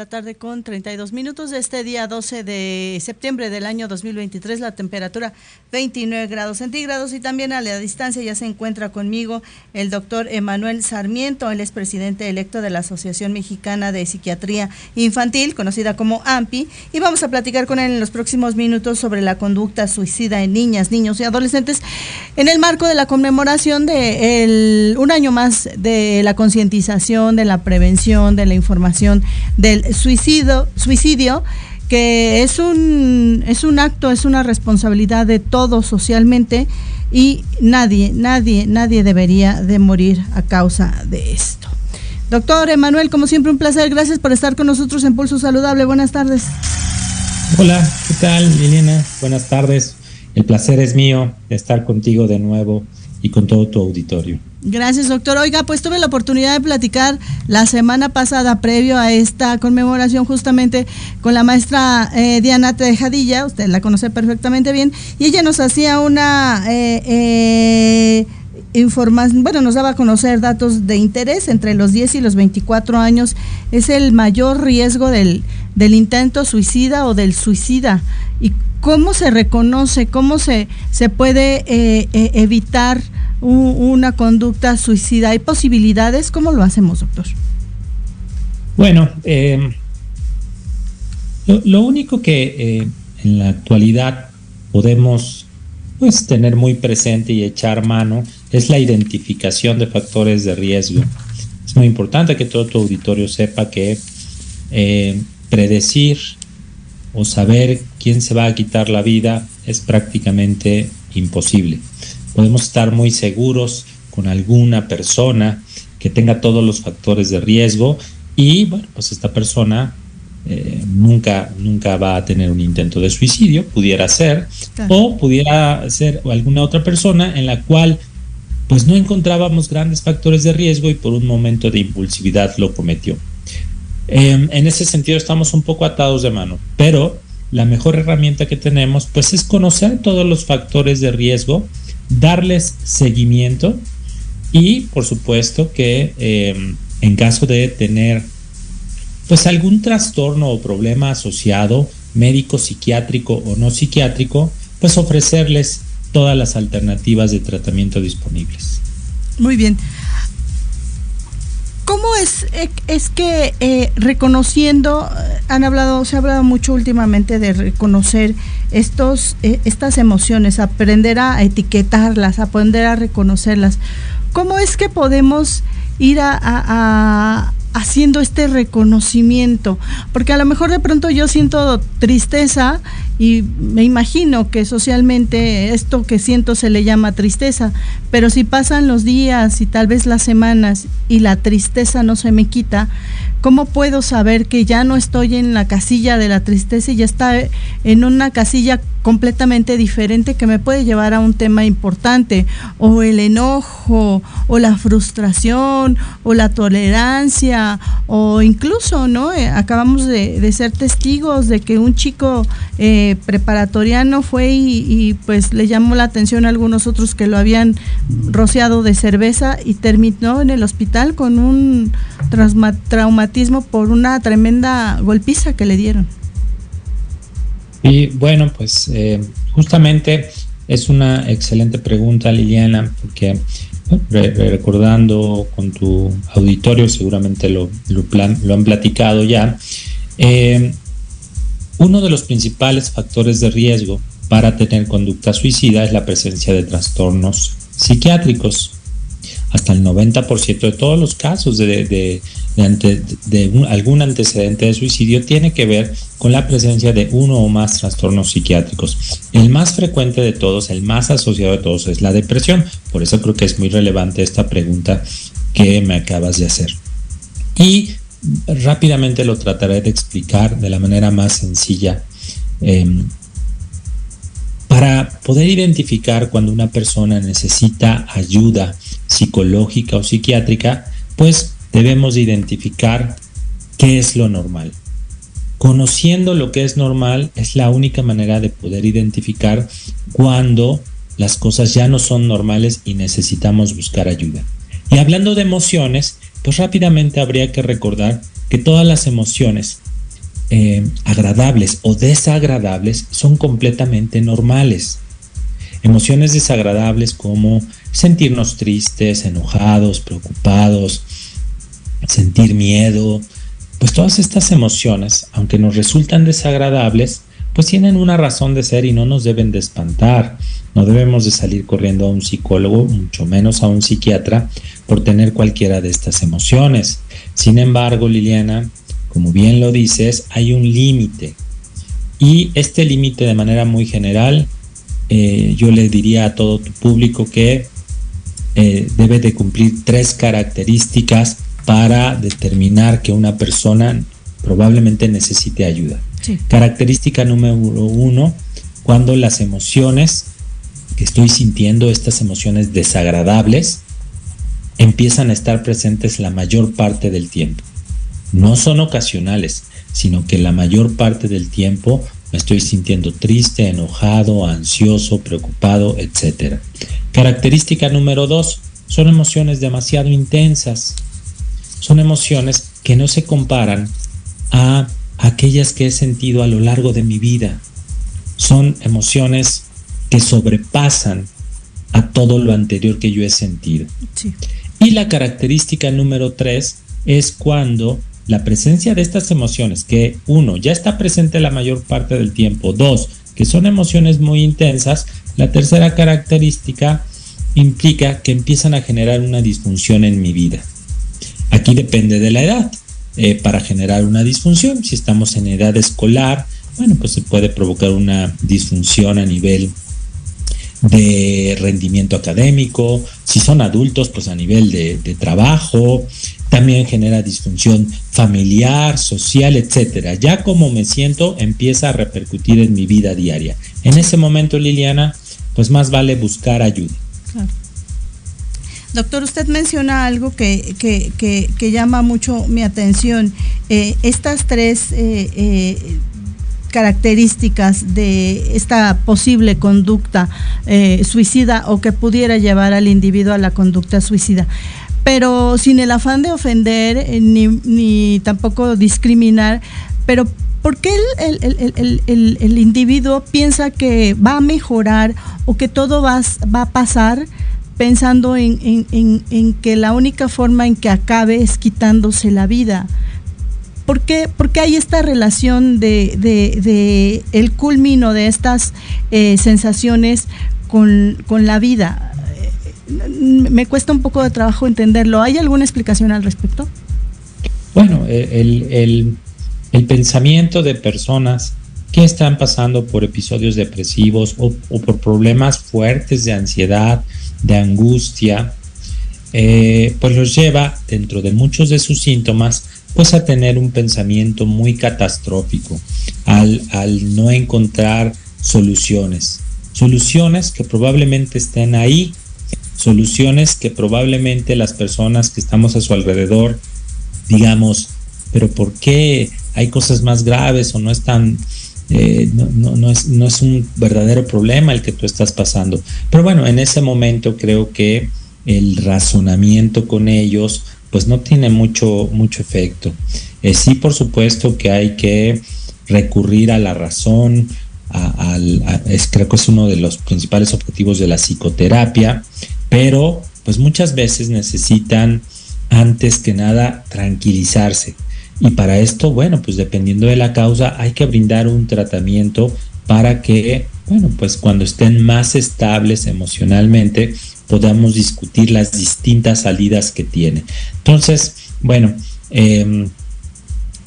Tarde con 32 minutos de este día 12 de septiembre del año 2023. La temperatura 29 grados centígrados. Y también a la distancia ya se encuentra conmigo el doctor Emanuel Sarmiento, él es presidente electo de la Asociación Mexicana de Psiquiatría Infantil, conocida como AMPI, y vamos a platicar con él en los próximos minutos sobre la conducta suicida en niñas, niños y adolescentes en el marco de la conmemoración de un año más de la concientización, de la prevención, de la información del suicidio, suicidio que es un, es un acto, es una responsabilidad de todos socialmente y nadie, nadie, nadie debería de morir a causa de esto. Doctor Emanuel, como siempre un placer, gracias por estar con nosotros en Pulso Saludable, buenas tardes. Hola, ¿qué tal Liliana? Buenas tardes, el placer es mío de estar contigo de nuevo y con todo tu auditorio. Gracias, doctor. Oiga, pues tuve la oportunidad de platicar la semana pasada, previo a esta conmemoración, justamente con la maestra eh, Diana Tejadilla, usted la conoce perfectamente bien, y ella nos hacía una eh, eh, información, bueno, nos daba a conocer datos de interés entre los 10 y los 24 años, es el mayor riesgo del, del intento suicida o del suicida. ¿Y cómo se reconoce, cómo se, se puede evitar? Una conducta suicida? ¿Hay posibilidades? ¿Cómo lo hacemos, doctor? Bueno, em, lo, único que eh, en la actualidad podemos pues, tener muy presente y echar mano es la identificación de factores de riesgo. Es muy importante que todo tu auditorio sepa que eh, predecir o saber quién se va a quitar la vida es prácticamente imposible podemos estar muy seguros con alguna persona que tenga todos los factores de riesgo y bueno, pues esta persona eh, nunca, nunca va a tener un intento de suicidio, pudiera ser, o pudiera ser alguna otra persona en la cual pues no encontrábamos grandes factores de riesgo y por un momento de impulsividad lo cometió. Em, en ese sentido estamos un poco atados de mano, pero la mejor herramienta que tenemos pues es conocer todos los factores de riesgo, darles seguimiento y por supuesto que em, en caso de tener pues algún trastorno o problema asociado, médico, psiquiátrico o no psiquiátrico, pues ofrecerles todas las alternativas de tratamiento disponibles. Muy bien. ¿Cómo es, eh, es que eh, reconociendo, eh, han hablado, se ha hablado mucho últimamente de reconocer estos, estas emociones, aprender a etiquetarlas, aprender a reconocerlas? ¿Cómo es que podemos ir haciendo este reconocimiento, porque a lo mejor de pronto yo siento tristeza y me imagino que socialmente esto que siento se le llama tristeza, pero si pasan los días y tal vez las semanas y la tristeza no se me quita, ¿cómo puedo saber que ya no estoy en la casilla de la tristeza y ya está en una casilla completamente diferente que me puede llevar a un tema importante, o el enojo, o la frustración, o la tolerancia, o incluso, ¿no? Eh, acabamos de, ser testigos de que un chico eh, preparatoriano fue y, pues le llamó la atención a algunos otros que lo habían rociado de cerveza y terminó en el hospital con un traumatismo por una tremenda golpiza que le dieron. Y bueno, pues eh, justamente es una excelente pregunta, Liliana, porque recordando con tu auditorio, seguramente lo, lo, han platicado ya, eh, uno de los principales factores de riesgo para tener conducta suicida es la presencia de trastornos psiquiátricos. Hasta el 90% de todos los casos de, algún antecedente de suicidio tiene que ver con la presencia de uno o más trastornos psiquiátricos. El más frecuente de todos, el más asociado de todos es la depresión. Por eso creo que es muy relevante esta pregunta que me acabas de hacer. Y rápidamente lo trataré de explicar de la manera más sencilla. Em, para poder identificar cuando una persona necesita ayuda psicológica o psiquiátrica, pues debemos identificar qué es lo normal. Conociendo lo que es normal es la única manera de poder identificar cuando las cosas ya no son normales y necesitamos buscar ayuda. Y hablando de emociones, pues rápidamente habría que recordar que todas las emociones eh, agradables o desagradables son completamente normales. Emociones desagradables como sentirnos tristes, enojados, preocupados, sentir miedo, pues todas estas emociones, aunque nos resultan desagradables, pues tienen una razón de ser y no nos deben de espantar. No debemos de salir corriendo a un psicólogo, mucho menos a un psiquiatra, por tener cualquiera de estas emociones. Sin embargo, Liliana, como bien lo dices, hay un límite. Y este límite de manera muy general, eh, yo le diría a todo tu público que eh, debe de cumplir tres características para determinar que una persona probablemente necesite ayuda. Característica número uno, cuando las emociones que estoy sintiendo, estas emociones desagradables, empiezan a estar presentes la mayor parte del tiempo. No son ocasionales, sino que la mayor parte del tiempo me estoy sintiendo triste, enojado, ansioso, preocupado, etc. Característica número dos, son emociones demasiado intensas, son emociones que no se comparan a aquellas que he sentido a lo largo de mi vida. Son emociones que sobrepasan a todo lo anterior que yo he sentido. Y la característica número tres es cuando la presencia de estas emociones, que uno, ya está presente la mayor parte del tiempo, dos, que son emociones muy intensas, la tercera característica implica que empiezan a generar una disfunción en mi vida. Aquí depende de la edad. Eh, para generar una disfunción, si estamos en edad escolar, bueno, pues se puede provocar una disfunción a nivel de rendimiento académico, si son adultos, pues a nivel de, de trabajo, también genera disfunción familiar, social, etcétera. Ya como me siento empieza a repercutir en mi vida diaria. En ese momento, Liliana, pues más vale buscar ayuda. Doctor, usted menciona algo que, que, llama mucho mi atención. Eh, estas tres eh, eh, características de esta posible conducta suicida o que pudiera llevar al individuo a la conducta suicida pero sin el afán de ofender ni, tampoco discriminar, pero ¿por qué el, individuo piensa que va a mejorar o que todo va a pasar pensando en, que la única forma en que acabe es quitándose la vida? ¿Por qué, hay esta relación de, el culmino de estas eh, sensaciones con, con la vida? me cuesta un poco de trabajo entenderlo. ¿Hay alguna explicación al respecto? Bueno, el, pensamiento de personas que están pasando por episodios depresivos o, por problemas fuertes de ansiedad, de angustia, eh, pues los lleva dentro de muchos de sus síntomas pues a tener un pensamiento muy catastrófico al, al no encontrar soluciones. Soluciones que probablemente estén ahí soluciones que probablemente las personas que estamos a su alrededor digamos, pero ¿por qué hay cosas más graves o no es tan, eh, no, es, no es un verdadero problema el que tú estás pasando? Pero bueno, en ese momento creo que el razonamiento con ellos pues no tiene mucho, mucho efecto. Eh, sí, por supuesto que hay que recurrir a la razón, es, creo que es uno de los principales objetivos de la psicoterapia, pero pues muchas veces necesitan antes que nada tranquilizarse. Y para esto, bueno, pues dependiendo de la causa, hay que brindar un tratamiento para que, bueno, pues cuando estén más estables emocionalmente, podamos discutir las distintas salidas que tiene. Entonces, bueno, em,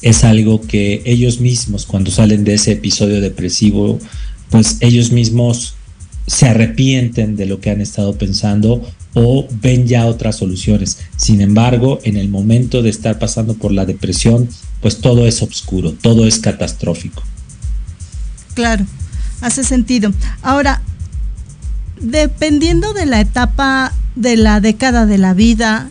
es algo que ellos mismos, cuando salen de ese episodio depresivo, pues ellos mismos se arrepienten de lo que han estado pensando o ven ya otras soluciones. Sin embargo, en el momento de estar pasando por la depresión, pues todo es oscuro, todo es catastrófico. Claro, hace sentido. Ahora, dependiendo de la etapa de la década de la vida,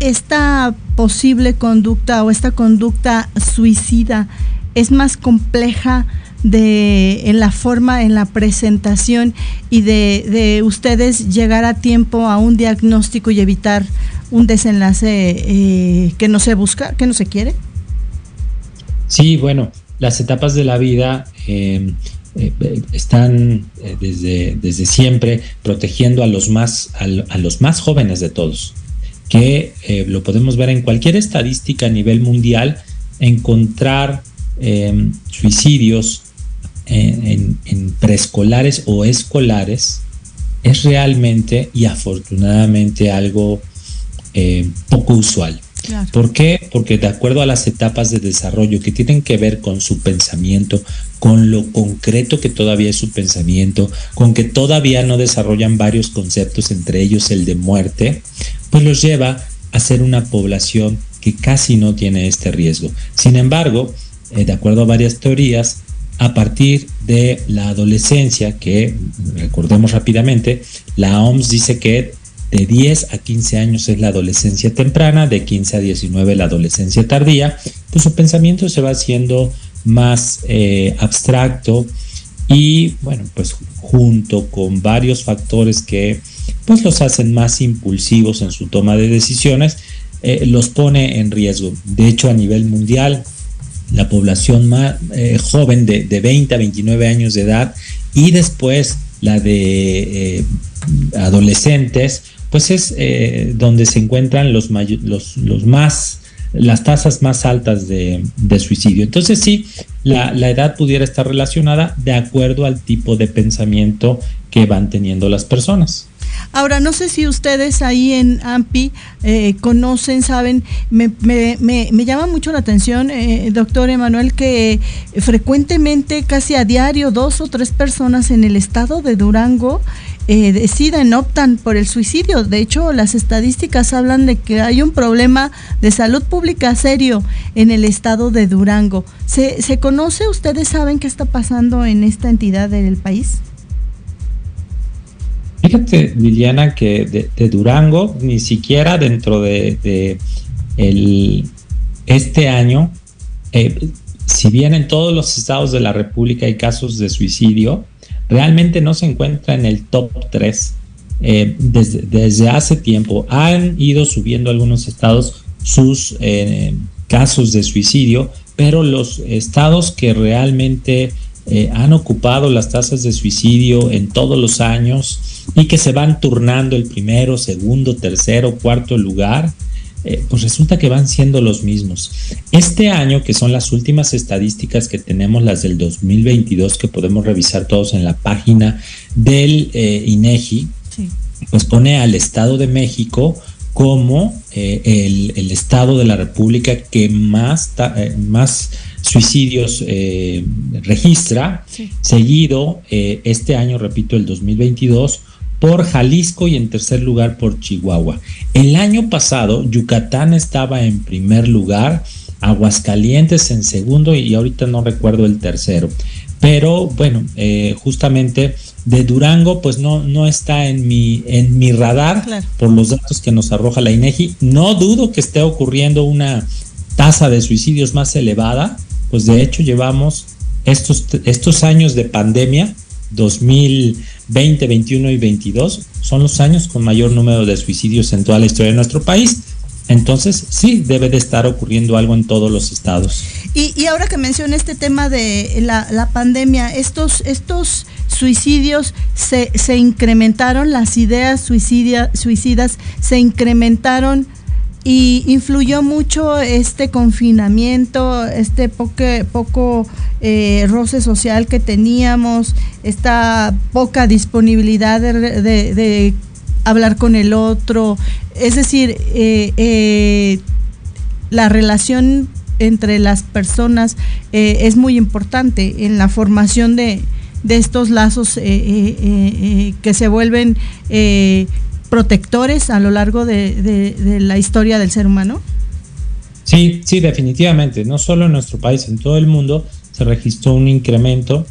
esta posible conducta o esta conducta suicida es más compleja de en la forma, en la presentación y de, ustedes llegar a tiempo a un diagnóstico y evitar un desenlace eh, que no se busca, que no se quiere? Sí, bueno, las etapas de la vida em, eh, están eh, desde, desde siempre protegiendo a los más, a, los más jóvenes de todos, que lo podemos ver en cualquier estadística a nivel mundial, encontrar em, suicidios en, preescolares o escolares es realmente y afortunadamente algo eh, poco usual. ¿Por qué? Porque de acuerdo a las etapas de desarrollo que tienen que ver con su pensamiento, con lo concreto que todavía es su pensamiento, con que todavía no desarrollan varios conceptos, entre ellos el de muerte, pues los lleva a ser una población que casi no tiene este riesgo. Sin embargo, eh, de acuerdo a varias teorías, a partir de la adolescencia, que recordemos rápidamente, la OMS dice que de 10 a 15 años es la adolescencia temprana, de 15 a 19 la adolescencia tardía, pues su pensamiento se va haciendo más eh, abstracto y bueno, pues junto con varios factores que pues los hacen más impulsivos en su toma de decisiones, eh, los pone en riesgo. De hecho, a nivel mundial, la población más eh, joven de, de, 20 a 29 años de edad y después la de eh, adolescentes, pues es eh, donde se encuentran los, los, los, más las tasas más altas de, de suicidio. Entonces sí, la, la, edad pudiera estar relacionada de acuerdo al tipo de pensamiento que van teniendo las personas. Ahora, no sé si ustedes ahí en AMPI eh, conocen, saben, me, me, me, llama mucho la atención, eh, doctor Emanuel, que frecuentemente, casi a diario, dos o tres personas en el estado de Durango eh, deciden, optan por el suicidio. De hecho, las estadísticas hablan de que hay un problema de salud pública serio en el estado de Durango. ¿Se, se conoce? ¿Ustedes saben qué está pasando en esta entidad del país? Fíjate, Liliana, que de, Durango, ni siquiera dentro de, este año, eh, si bien en todos los estados de la República hay casos de suicidio, realmente no se encuentra en el top 3 eh, desde, hace tiempo. Han ido subiendo algunos estados sus eh, casos de suicidio, pero los estados que realmente han ocupado las tasas de suicidio en todos los años y que se van turnando el primero, segundo, tercero, cuarto lugar, eh, pues resulta que van siendo los mismos. Este año, que son las últimas estadísticas que tenemos, las del 2022, que podemos revisar todos en la página del eh, INEGI, pues pone al Estado de México como eh, el, Estado de la República que más, más suicidios registra, seguido este año, repito, el 2022, por Jalisco y en tercer lugar por Chihuahua. El año pasado Yucatán estaba en primer lugar, Aguascalientes en segundo y ahorita no recuerdo el tercero. Pero bueno, eh, justamente de Durango pues no, no está en mi, en mi radar por los datos que nos arroja la INEGI. No dudo que esté ocurriendo una tasa de suicidios más elevada, pues de hecho llevamos estos, estos años de pandemia 2020, 21 y 22 son los años con mayor número de suicidios en toda la historia de nuestro país. Entonces, sí, debe de estar ocurriendo algo en todos los estados. Y, ahora que menciona este tema de la, pandemia, estos, estos suicidios se, se incrementaron, las ideas suicidas se incrementaron y influyó mucho este confinamiento, este poco, eh, roce social que teníamos, esta poca disponibilidad de, hablar con el otro, es decir, eh, eh, la relación entre las personas es muy importante en la formación de, de estos lazos que se vuelven protectores a lo largo de, la historia del ser humano? Sí, sí, definitivamente. No solo en nuestro país, en todo el mundo se registró un incremento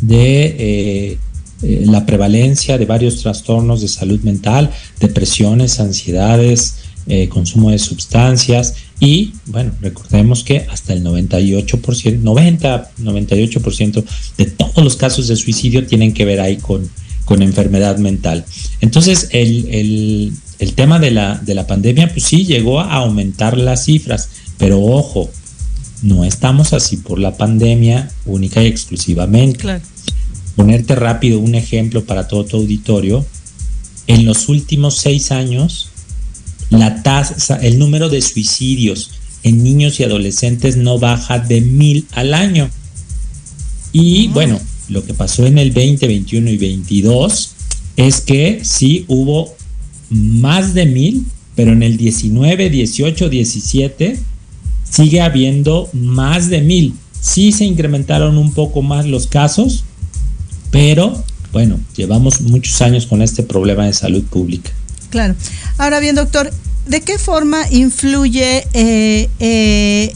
de eh, eh, la prevalencia de varios trastornos de salud mental, depresiones, ansiedades, eh, consumo de sustancias y bueno, recordemos que hasta el 98%, 90, 98% de todos los casos de suicidio tienen que ver ahí con, con enfermedad mental. Entonces, el, tema de la, de la pandemia, pues sí, llegó a aumentar las cifras, pero ojo, no estamos así por la pandemia única y exclusivamente. Ponerte rápido un ejemplo para todo tu auditorio. En los últimos seis años, la tasa, el número de suicidios en niños y adolescentes no baja de mil al año. Y ah. bueno, lo que pasó en el 20, 21 y 22 es que sí hubo más de mil, pero en el 19, 18, 17 sigue habiendo más de mil. Sí se incrementaron un poco más los casos, pero bueno, llevamos muchos años con este problema de salud pública. Claro. Ahora bien, doctor, ¿de qué forma influye eh, eh,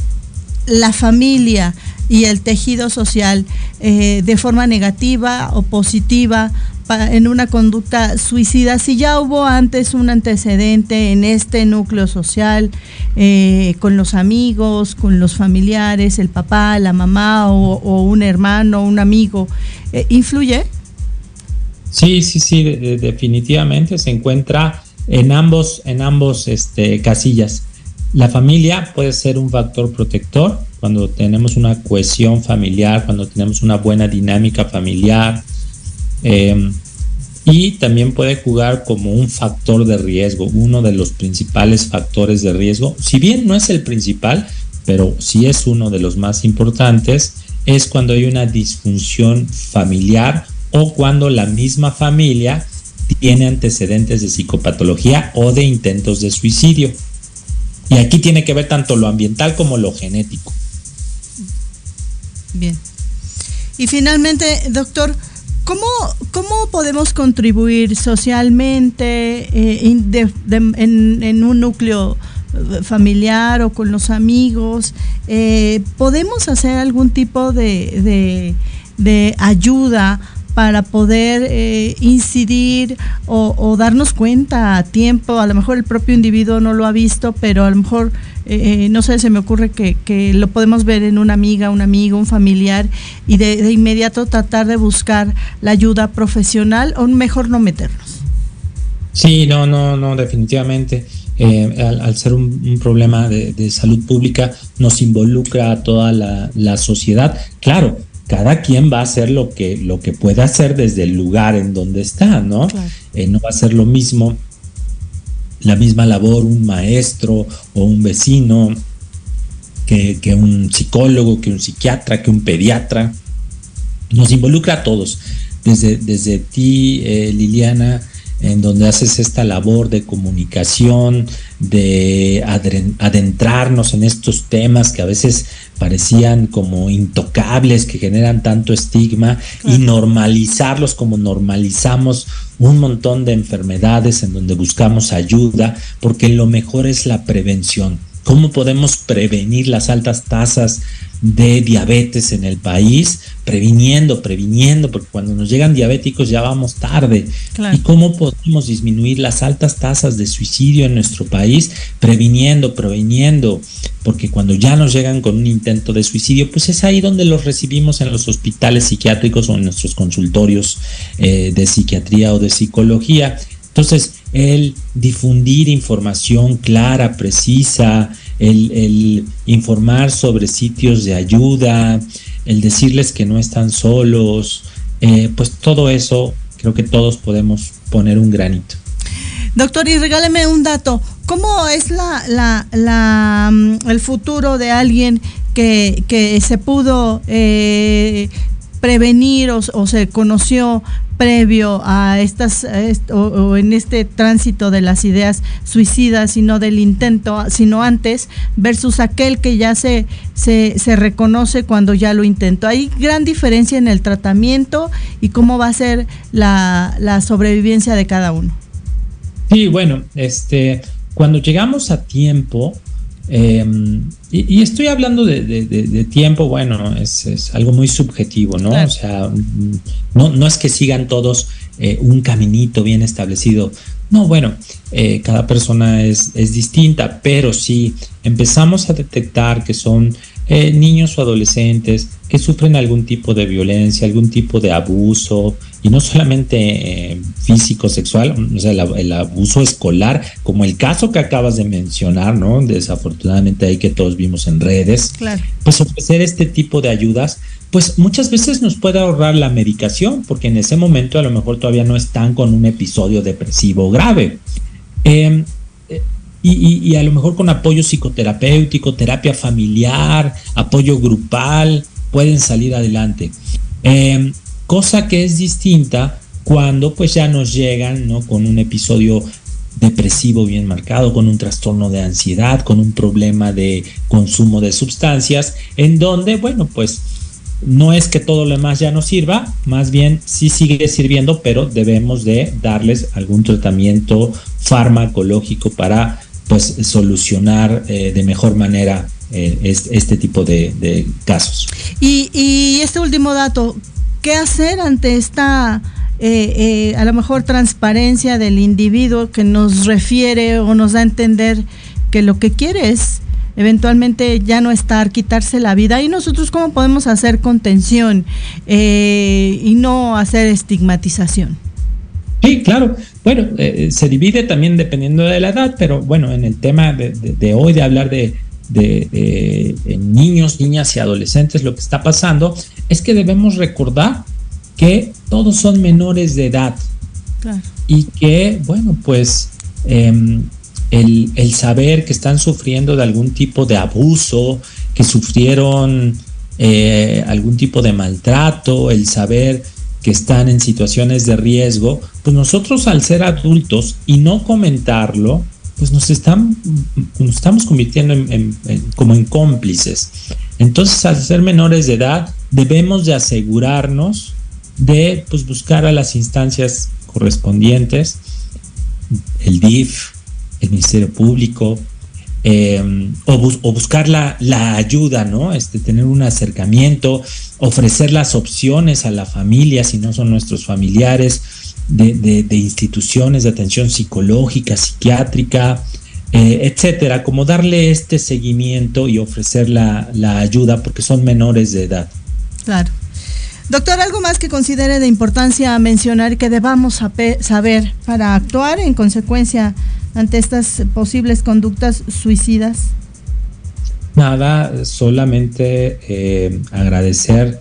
la familia? Y el tejido social eh, de forma negativa o positiva en una conducta suicida, si ya hubo antes un antecedente en este núcleo social, eh, con los amigos, con los familiares, el papá, la mamá o, un hermano, un amigo, eh, ¿influye? Sí, sí, sí, definitivamente se encuentra en ambos, en ambos este, casillas. La familia puede ser un factor protector cuando tenemos una cohesión familiar, cuando tenemos una buena dinámica familiar. Em, y también puede jugar como un factor de riesgo, uno de los principales factores de riesgo. Si bien no es el principal, pero sí es uno de los más importantes, es cuando hay una disfunción familiar o cuando la misma familia tiene antecedentes de psicopatología o de intentos de suicidio. Y aquí tiene que ver tanto lo ambiental como lo genético. Bien. Y finalmente, doctor, ¿Cómo, ¿Cómo podemos contribuir socialmente eh, en, un núcleo eh, familiar o con los amigos? Eh, ¿Podemos hacer algún tipo de, de, ayuda para poder incidir o, darnos cuenta a tiempo? A lo mejor el propio individuo no lo ha visto, pero a lo mejor eh, eh, no sé, se me ocurre que, lo podemos ver en una amiga, un amigo, un familiar y de, inmediato tratar de buscar la ayuda profesional o mejor no meternos. Sí, no, no, no, definitivamente. Eh, al, ser un, problema de, salud pública, nos involucra a toda la, sociedad. Claro, cada quien va a hacer lo que, lo que pueda hacer desde el lugar en donde está, ¿no? no va a ser lo mismo la misma labor un maestro o un vecino que, un psicólogo, que un psiquiatra, que un pediatra. Nos involucra a todos. Desde, desde ti, eh, Liliana, en donde haces esta labor de comunicación, de adentrarnos en estos temas que a veces parecían como intocables, que generan tanto estigma, y normalizarlos como normalizamos un montón de enfermedades en donde buscamos ayuda, porque lo mejor es la prevención. ¿Cómo podemos prevenir las altas tasas de diabetes en el país? Previniendo, previniendo, porque cuando nos llegan diabéticos ya vamos tarde. ¿Y cómo podemos disminuir las altas tasas de suicidio en nuestro país? Previniendo, previniendo, porque cuando ya nos llegan con un intento de suicidio, pues es ahí donde los recibimos en los hospitales psiquiátricos o en nuestros consultorios eh, de psiquiatría o de psicología. Entonces, el difundir información clara, precisa, el, informar sobre sitios de ayuda, el decirles que no están solos, eh, pues todo eso creo que todos podemos poner un granito. Doctor, y regáleme un dato. ¿Cómo es la, la, mm, el futuro de alguien que, que se pudo eh, prevenir o, se conoció previo a estas o, en este tránsito de las ideas suicidas y no del intento, sino antes, versus aquel que ya se, se, se reconoce cuando ya lo intentó. Hay gran diferencia en el tratamiento y cómo va a ser la, la sobrevivencia de cada uno. Sí, bueno, este, cuando llegamos a tiempo, Em, y, estoy hablando de, tiempo, bueno, es, algo muy subjetivo, ¿no? O sea, no, no es que sigan todos eh, un caminito bien establecido. No, bueno, eh, cada persona es, es, distinta, pero si empezamos a detectar que son eh, niños o adolescentes que sufren algún tipo de violencia, algún tipo de abuso, y no solamente eh, físico, sexual, o sea, el, abuso escolar, como el caso que acabas de mencionar, ¿no? Desafortunadamente ahí que todos vimos en redes, pues ofrecer este tipo de ayudas, pues muchas veces nos puede ahorrar la medicación, porque en ese momento a lo mejor todavía no están con un episodio depresivo grave. Em, y, a lo mejor con apoyo psicoterapéutico, terapia familiar, apoyo grupal, pueden salir adelante. Em, cosa que es distinta cuando pues ya nos llegan ¿no? con un episodio depresivo bien marcado, con un trastorno de ansiedad, con un problema de consumo de sustancias, en donde, bueno, pues no es que todo lo demás ya no sirva, más bien sí sigue sirviendo, pero debemos de darles algún tratamiento farmacológico para pues solucionar eh, de mejor manera eh, este, tipo de, casos. Y, este último dato, ¿qué hacer ante esta eh, a lo mejor transparencia del individuo que nos refiere o nos da a entender que lo que quiere es eventualmente ya no estar, quitarse la vida. ¿Y nosotros cómo podemos hacer contención y no hacer estigmatización? Sí, claro. Bueno, eh, se divide también dependiendo de la edad, pero bueno, en el tema de, hoy de hablar de, niños, niñas y adolescentes, lo que está pasando es que debemos recordar que todos son menores de edad y que, bueno, pues em, el, saber que están sufriendo de algún tipo de abuso, que sufrieron eh, algún tipo de maltrato, el saber que están en situaciones de riesgo, pues nosotros al ser adultos y no comentarlo, pues nos, están, nos estamos convirtiendo en, como en cómplices. Entonces, al ser menores de edad, debemos de asegurarnos de pues, buscar a las instancias correspondientes, el DIF, el Ministerio Público, em, o, buscar la, ayuda, ¿no? Este, tener un acercamiento, ofrecer las opciones a la familia, si no son nuestros familiares, de, instituciones de atención psicológica, psiquiátrica, eh, etcétera, como darle este seguimiento y ofrecer la, la ayuda porque son menores de edad. Claro. Doctor, ¿algo más que considere de importancia mencionar que debamos saber para actuar en consecuencia ante estas posibles conductas suicidas? Nada, solamente eh, agradecer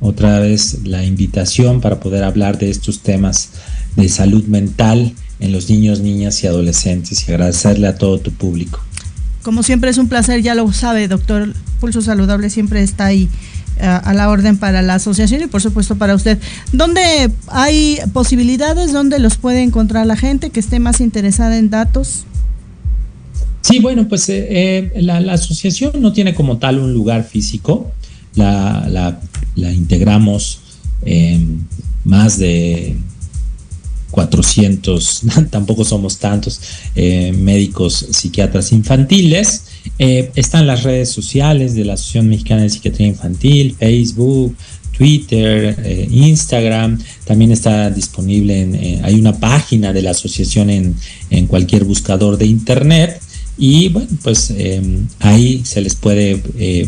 otra vez la invitación para poder hablar de estos temas de salud mental en los niños, niñas y adolescentes y agradecerle a todo tu público. Como siempre es un placer, ya lo sabe, doctor. Pulso Saludable siempre está ahí a, la orden para la asociación y por supuesto para usted. ¿Dónde hay posibilidades? ¿Dónde los puede encontrar la gente que esté más interesada en datos? Sí, bueno, pues eh, eh, la, asociación no tiene como tal un lugar físico. La, la, integramos más de 400, *laughs* tampoco somos tantos, eh, médicos psiquiatras infantiles. Eh, están las redes sociales de la Asociación Mexicana de Psiquiatría Infantil, Facebook, Twitter, eh, Instagram, también está disponible en, hay una página de la asociación en, en cualquier buscador de internet y bueno, pues ahí se les puede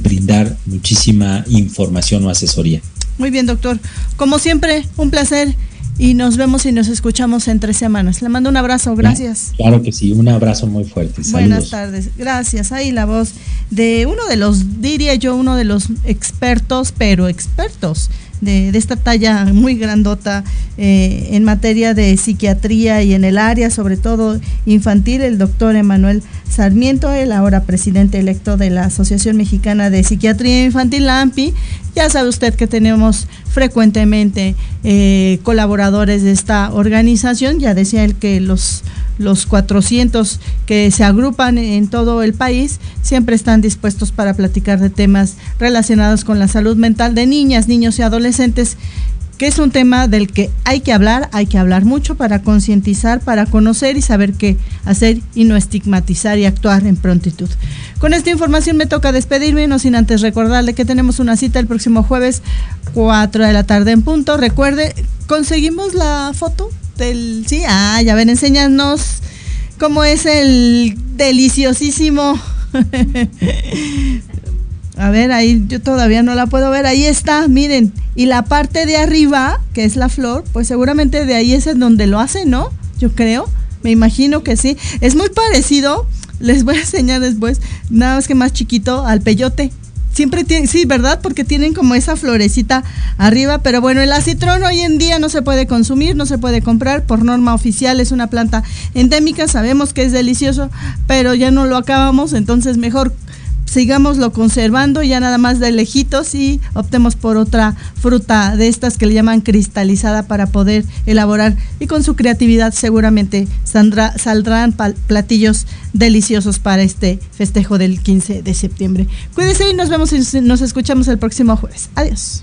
brindar muchísima información o asesoría. Muy bien, doctor. Como siempre, un placer y nos vemos y nos escuchamos en tres semanas. Le mando un abrazo, gracias. Claro que sí, un abrazo muy fuerte. Buenas tardes, gracias. Ahí la voz de uno de los, diría yo, uno de los expertos, pero expertos de, esta talla muy grandota eh, en materia de psiquiatría y en el área, sobre todo infantil, el doctor Emanuel Sarmiento, el ahora presidente electo de la Asociación Mexicana de Psiquiatría Infantil, la AMPI. Ya sabe usted que tenemos frecuentemente eh, colaboradores de esta organización, ya decía él que los los 400 que se agrupan en todo el país siempre están dispuestos para platicar de temas relacionados con la salud mental de niñas, niños y adolescentes que es un tema del que hay que hablar, hay que hablar mucho para concientizar, para conocer y saber qué hacer y no estigmatizar y actuar en prontitud. Con esta información me toca despedirme, no sin antes recordarle que tenemos una cita el próximo jueves, 4 de la tarde en punto. Recuerde, ¿conseguimos la foto? sí, ah, ya ven, enséñanos cómo es el deliciosísimo. *laughs* *laughs* A ver, ahí yo todavía no la puedo ver. Ahí está, miren. Y la parte de arriba, que es la flor, pues seguramente de ahí es donde lo hace, ¿no? Yo creo. Me imagino que sí. Es muy parecido. Les voy a enseñar después. Nada más que más chiquito al peyote siempre tienen, sí, ¿verdad? Porque tienen como esa florecita arriba, pero bueno, el acitrón hoy en día no se puede consumir, no se puede comprar, por norma oficial es una planta endémica, sabemos que es delicioso, pero ya no lo acabamos, entonces mejor sigámoslo conservando ya nada más de lejitos y optemos por otra fruta de estas que le llaman cristalizada para poder elaborar y con su creatividad seguramente saldrán platillos deliciosos para este festejo del 15 de septiembre. Cuídense y nos vemos y nos escuchamos el próximo jueves. Adiós.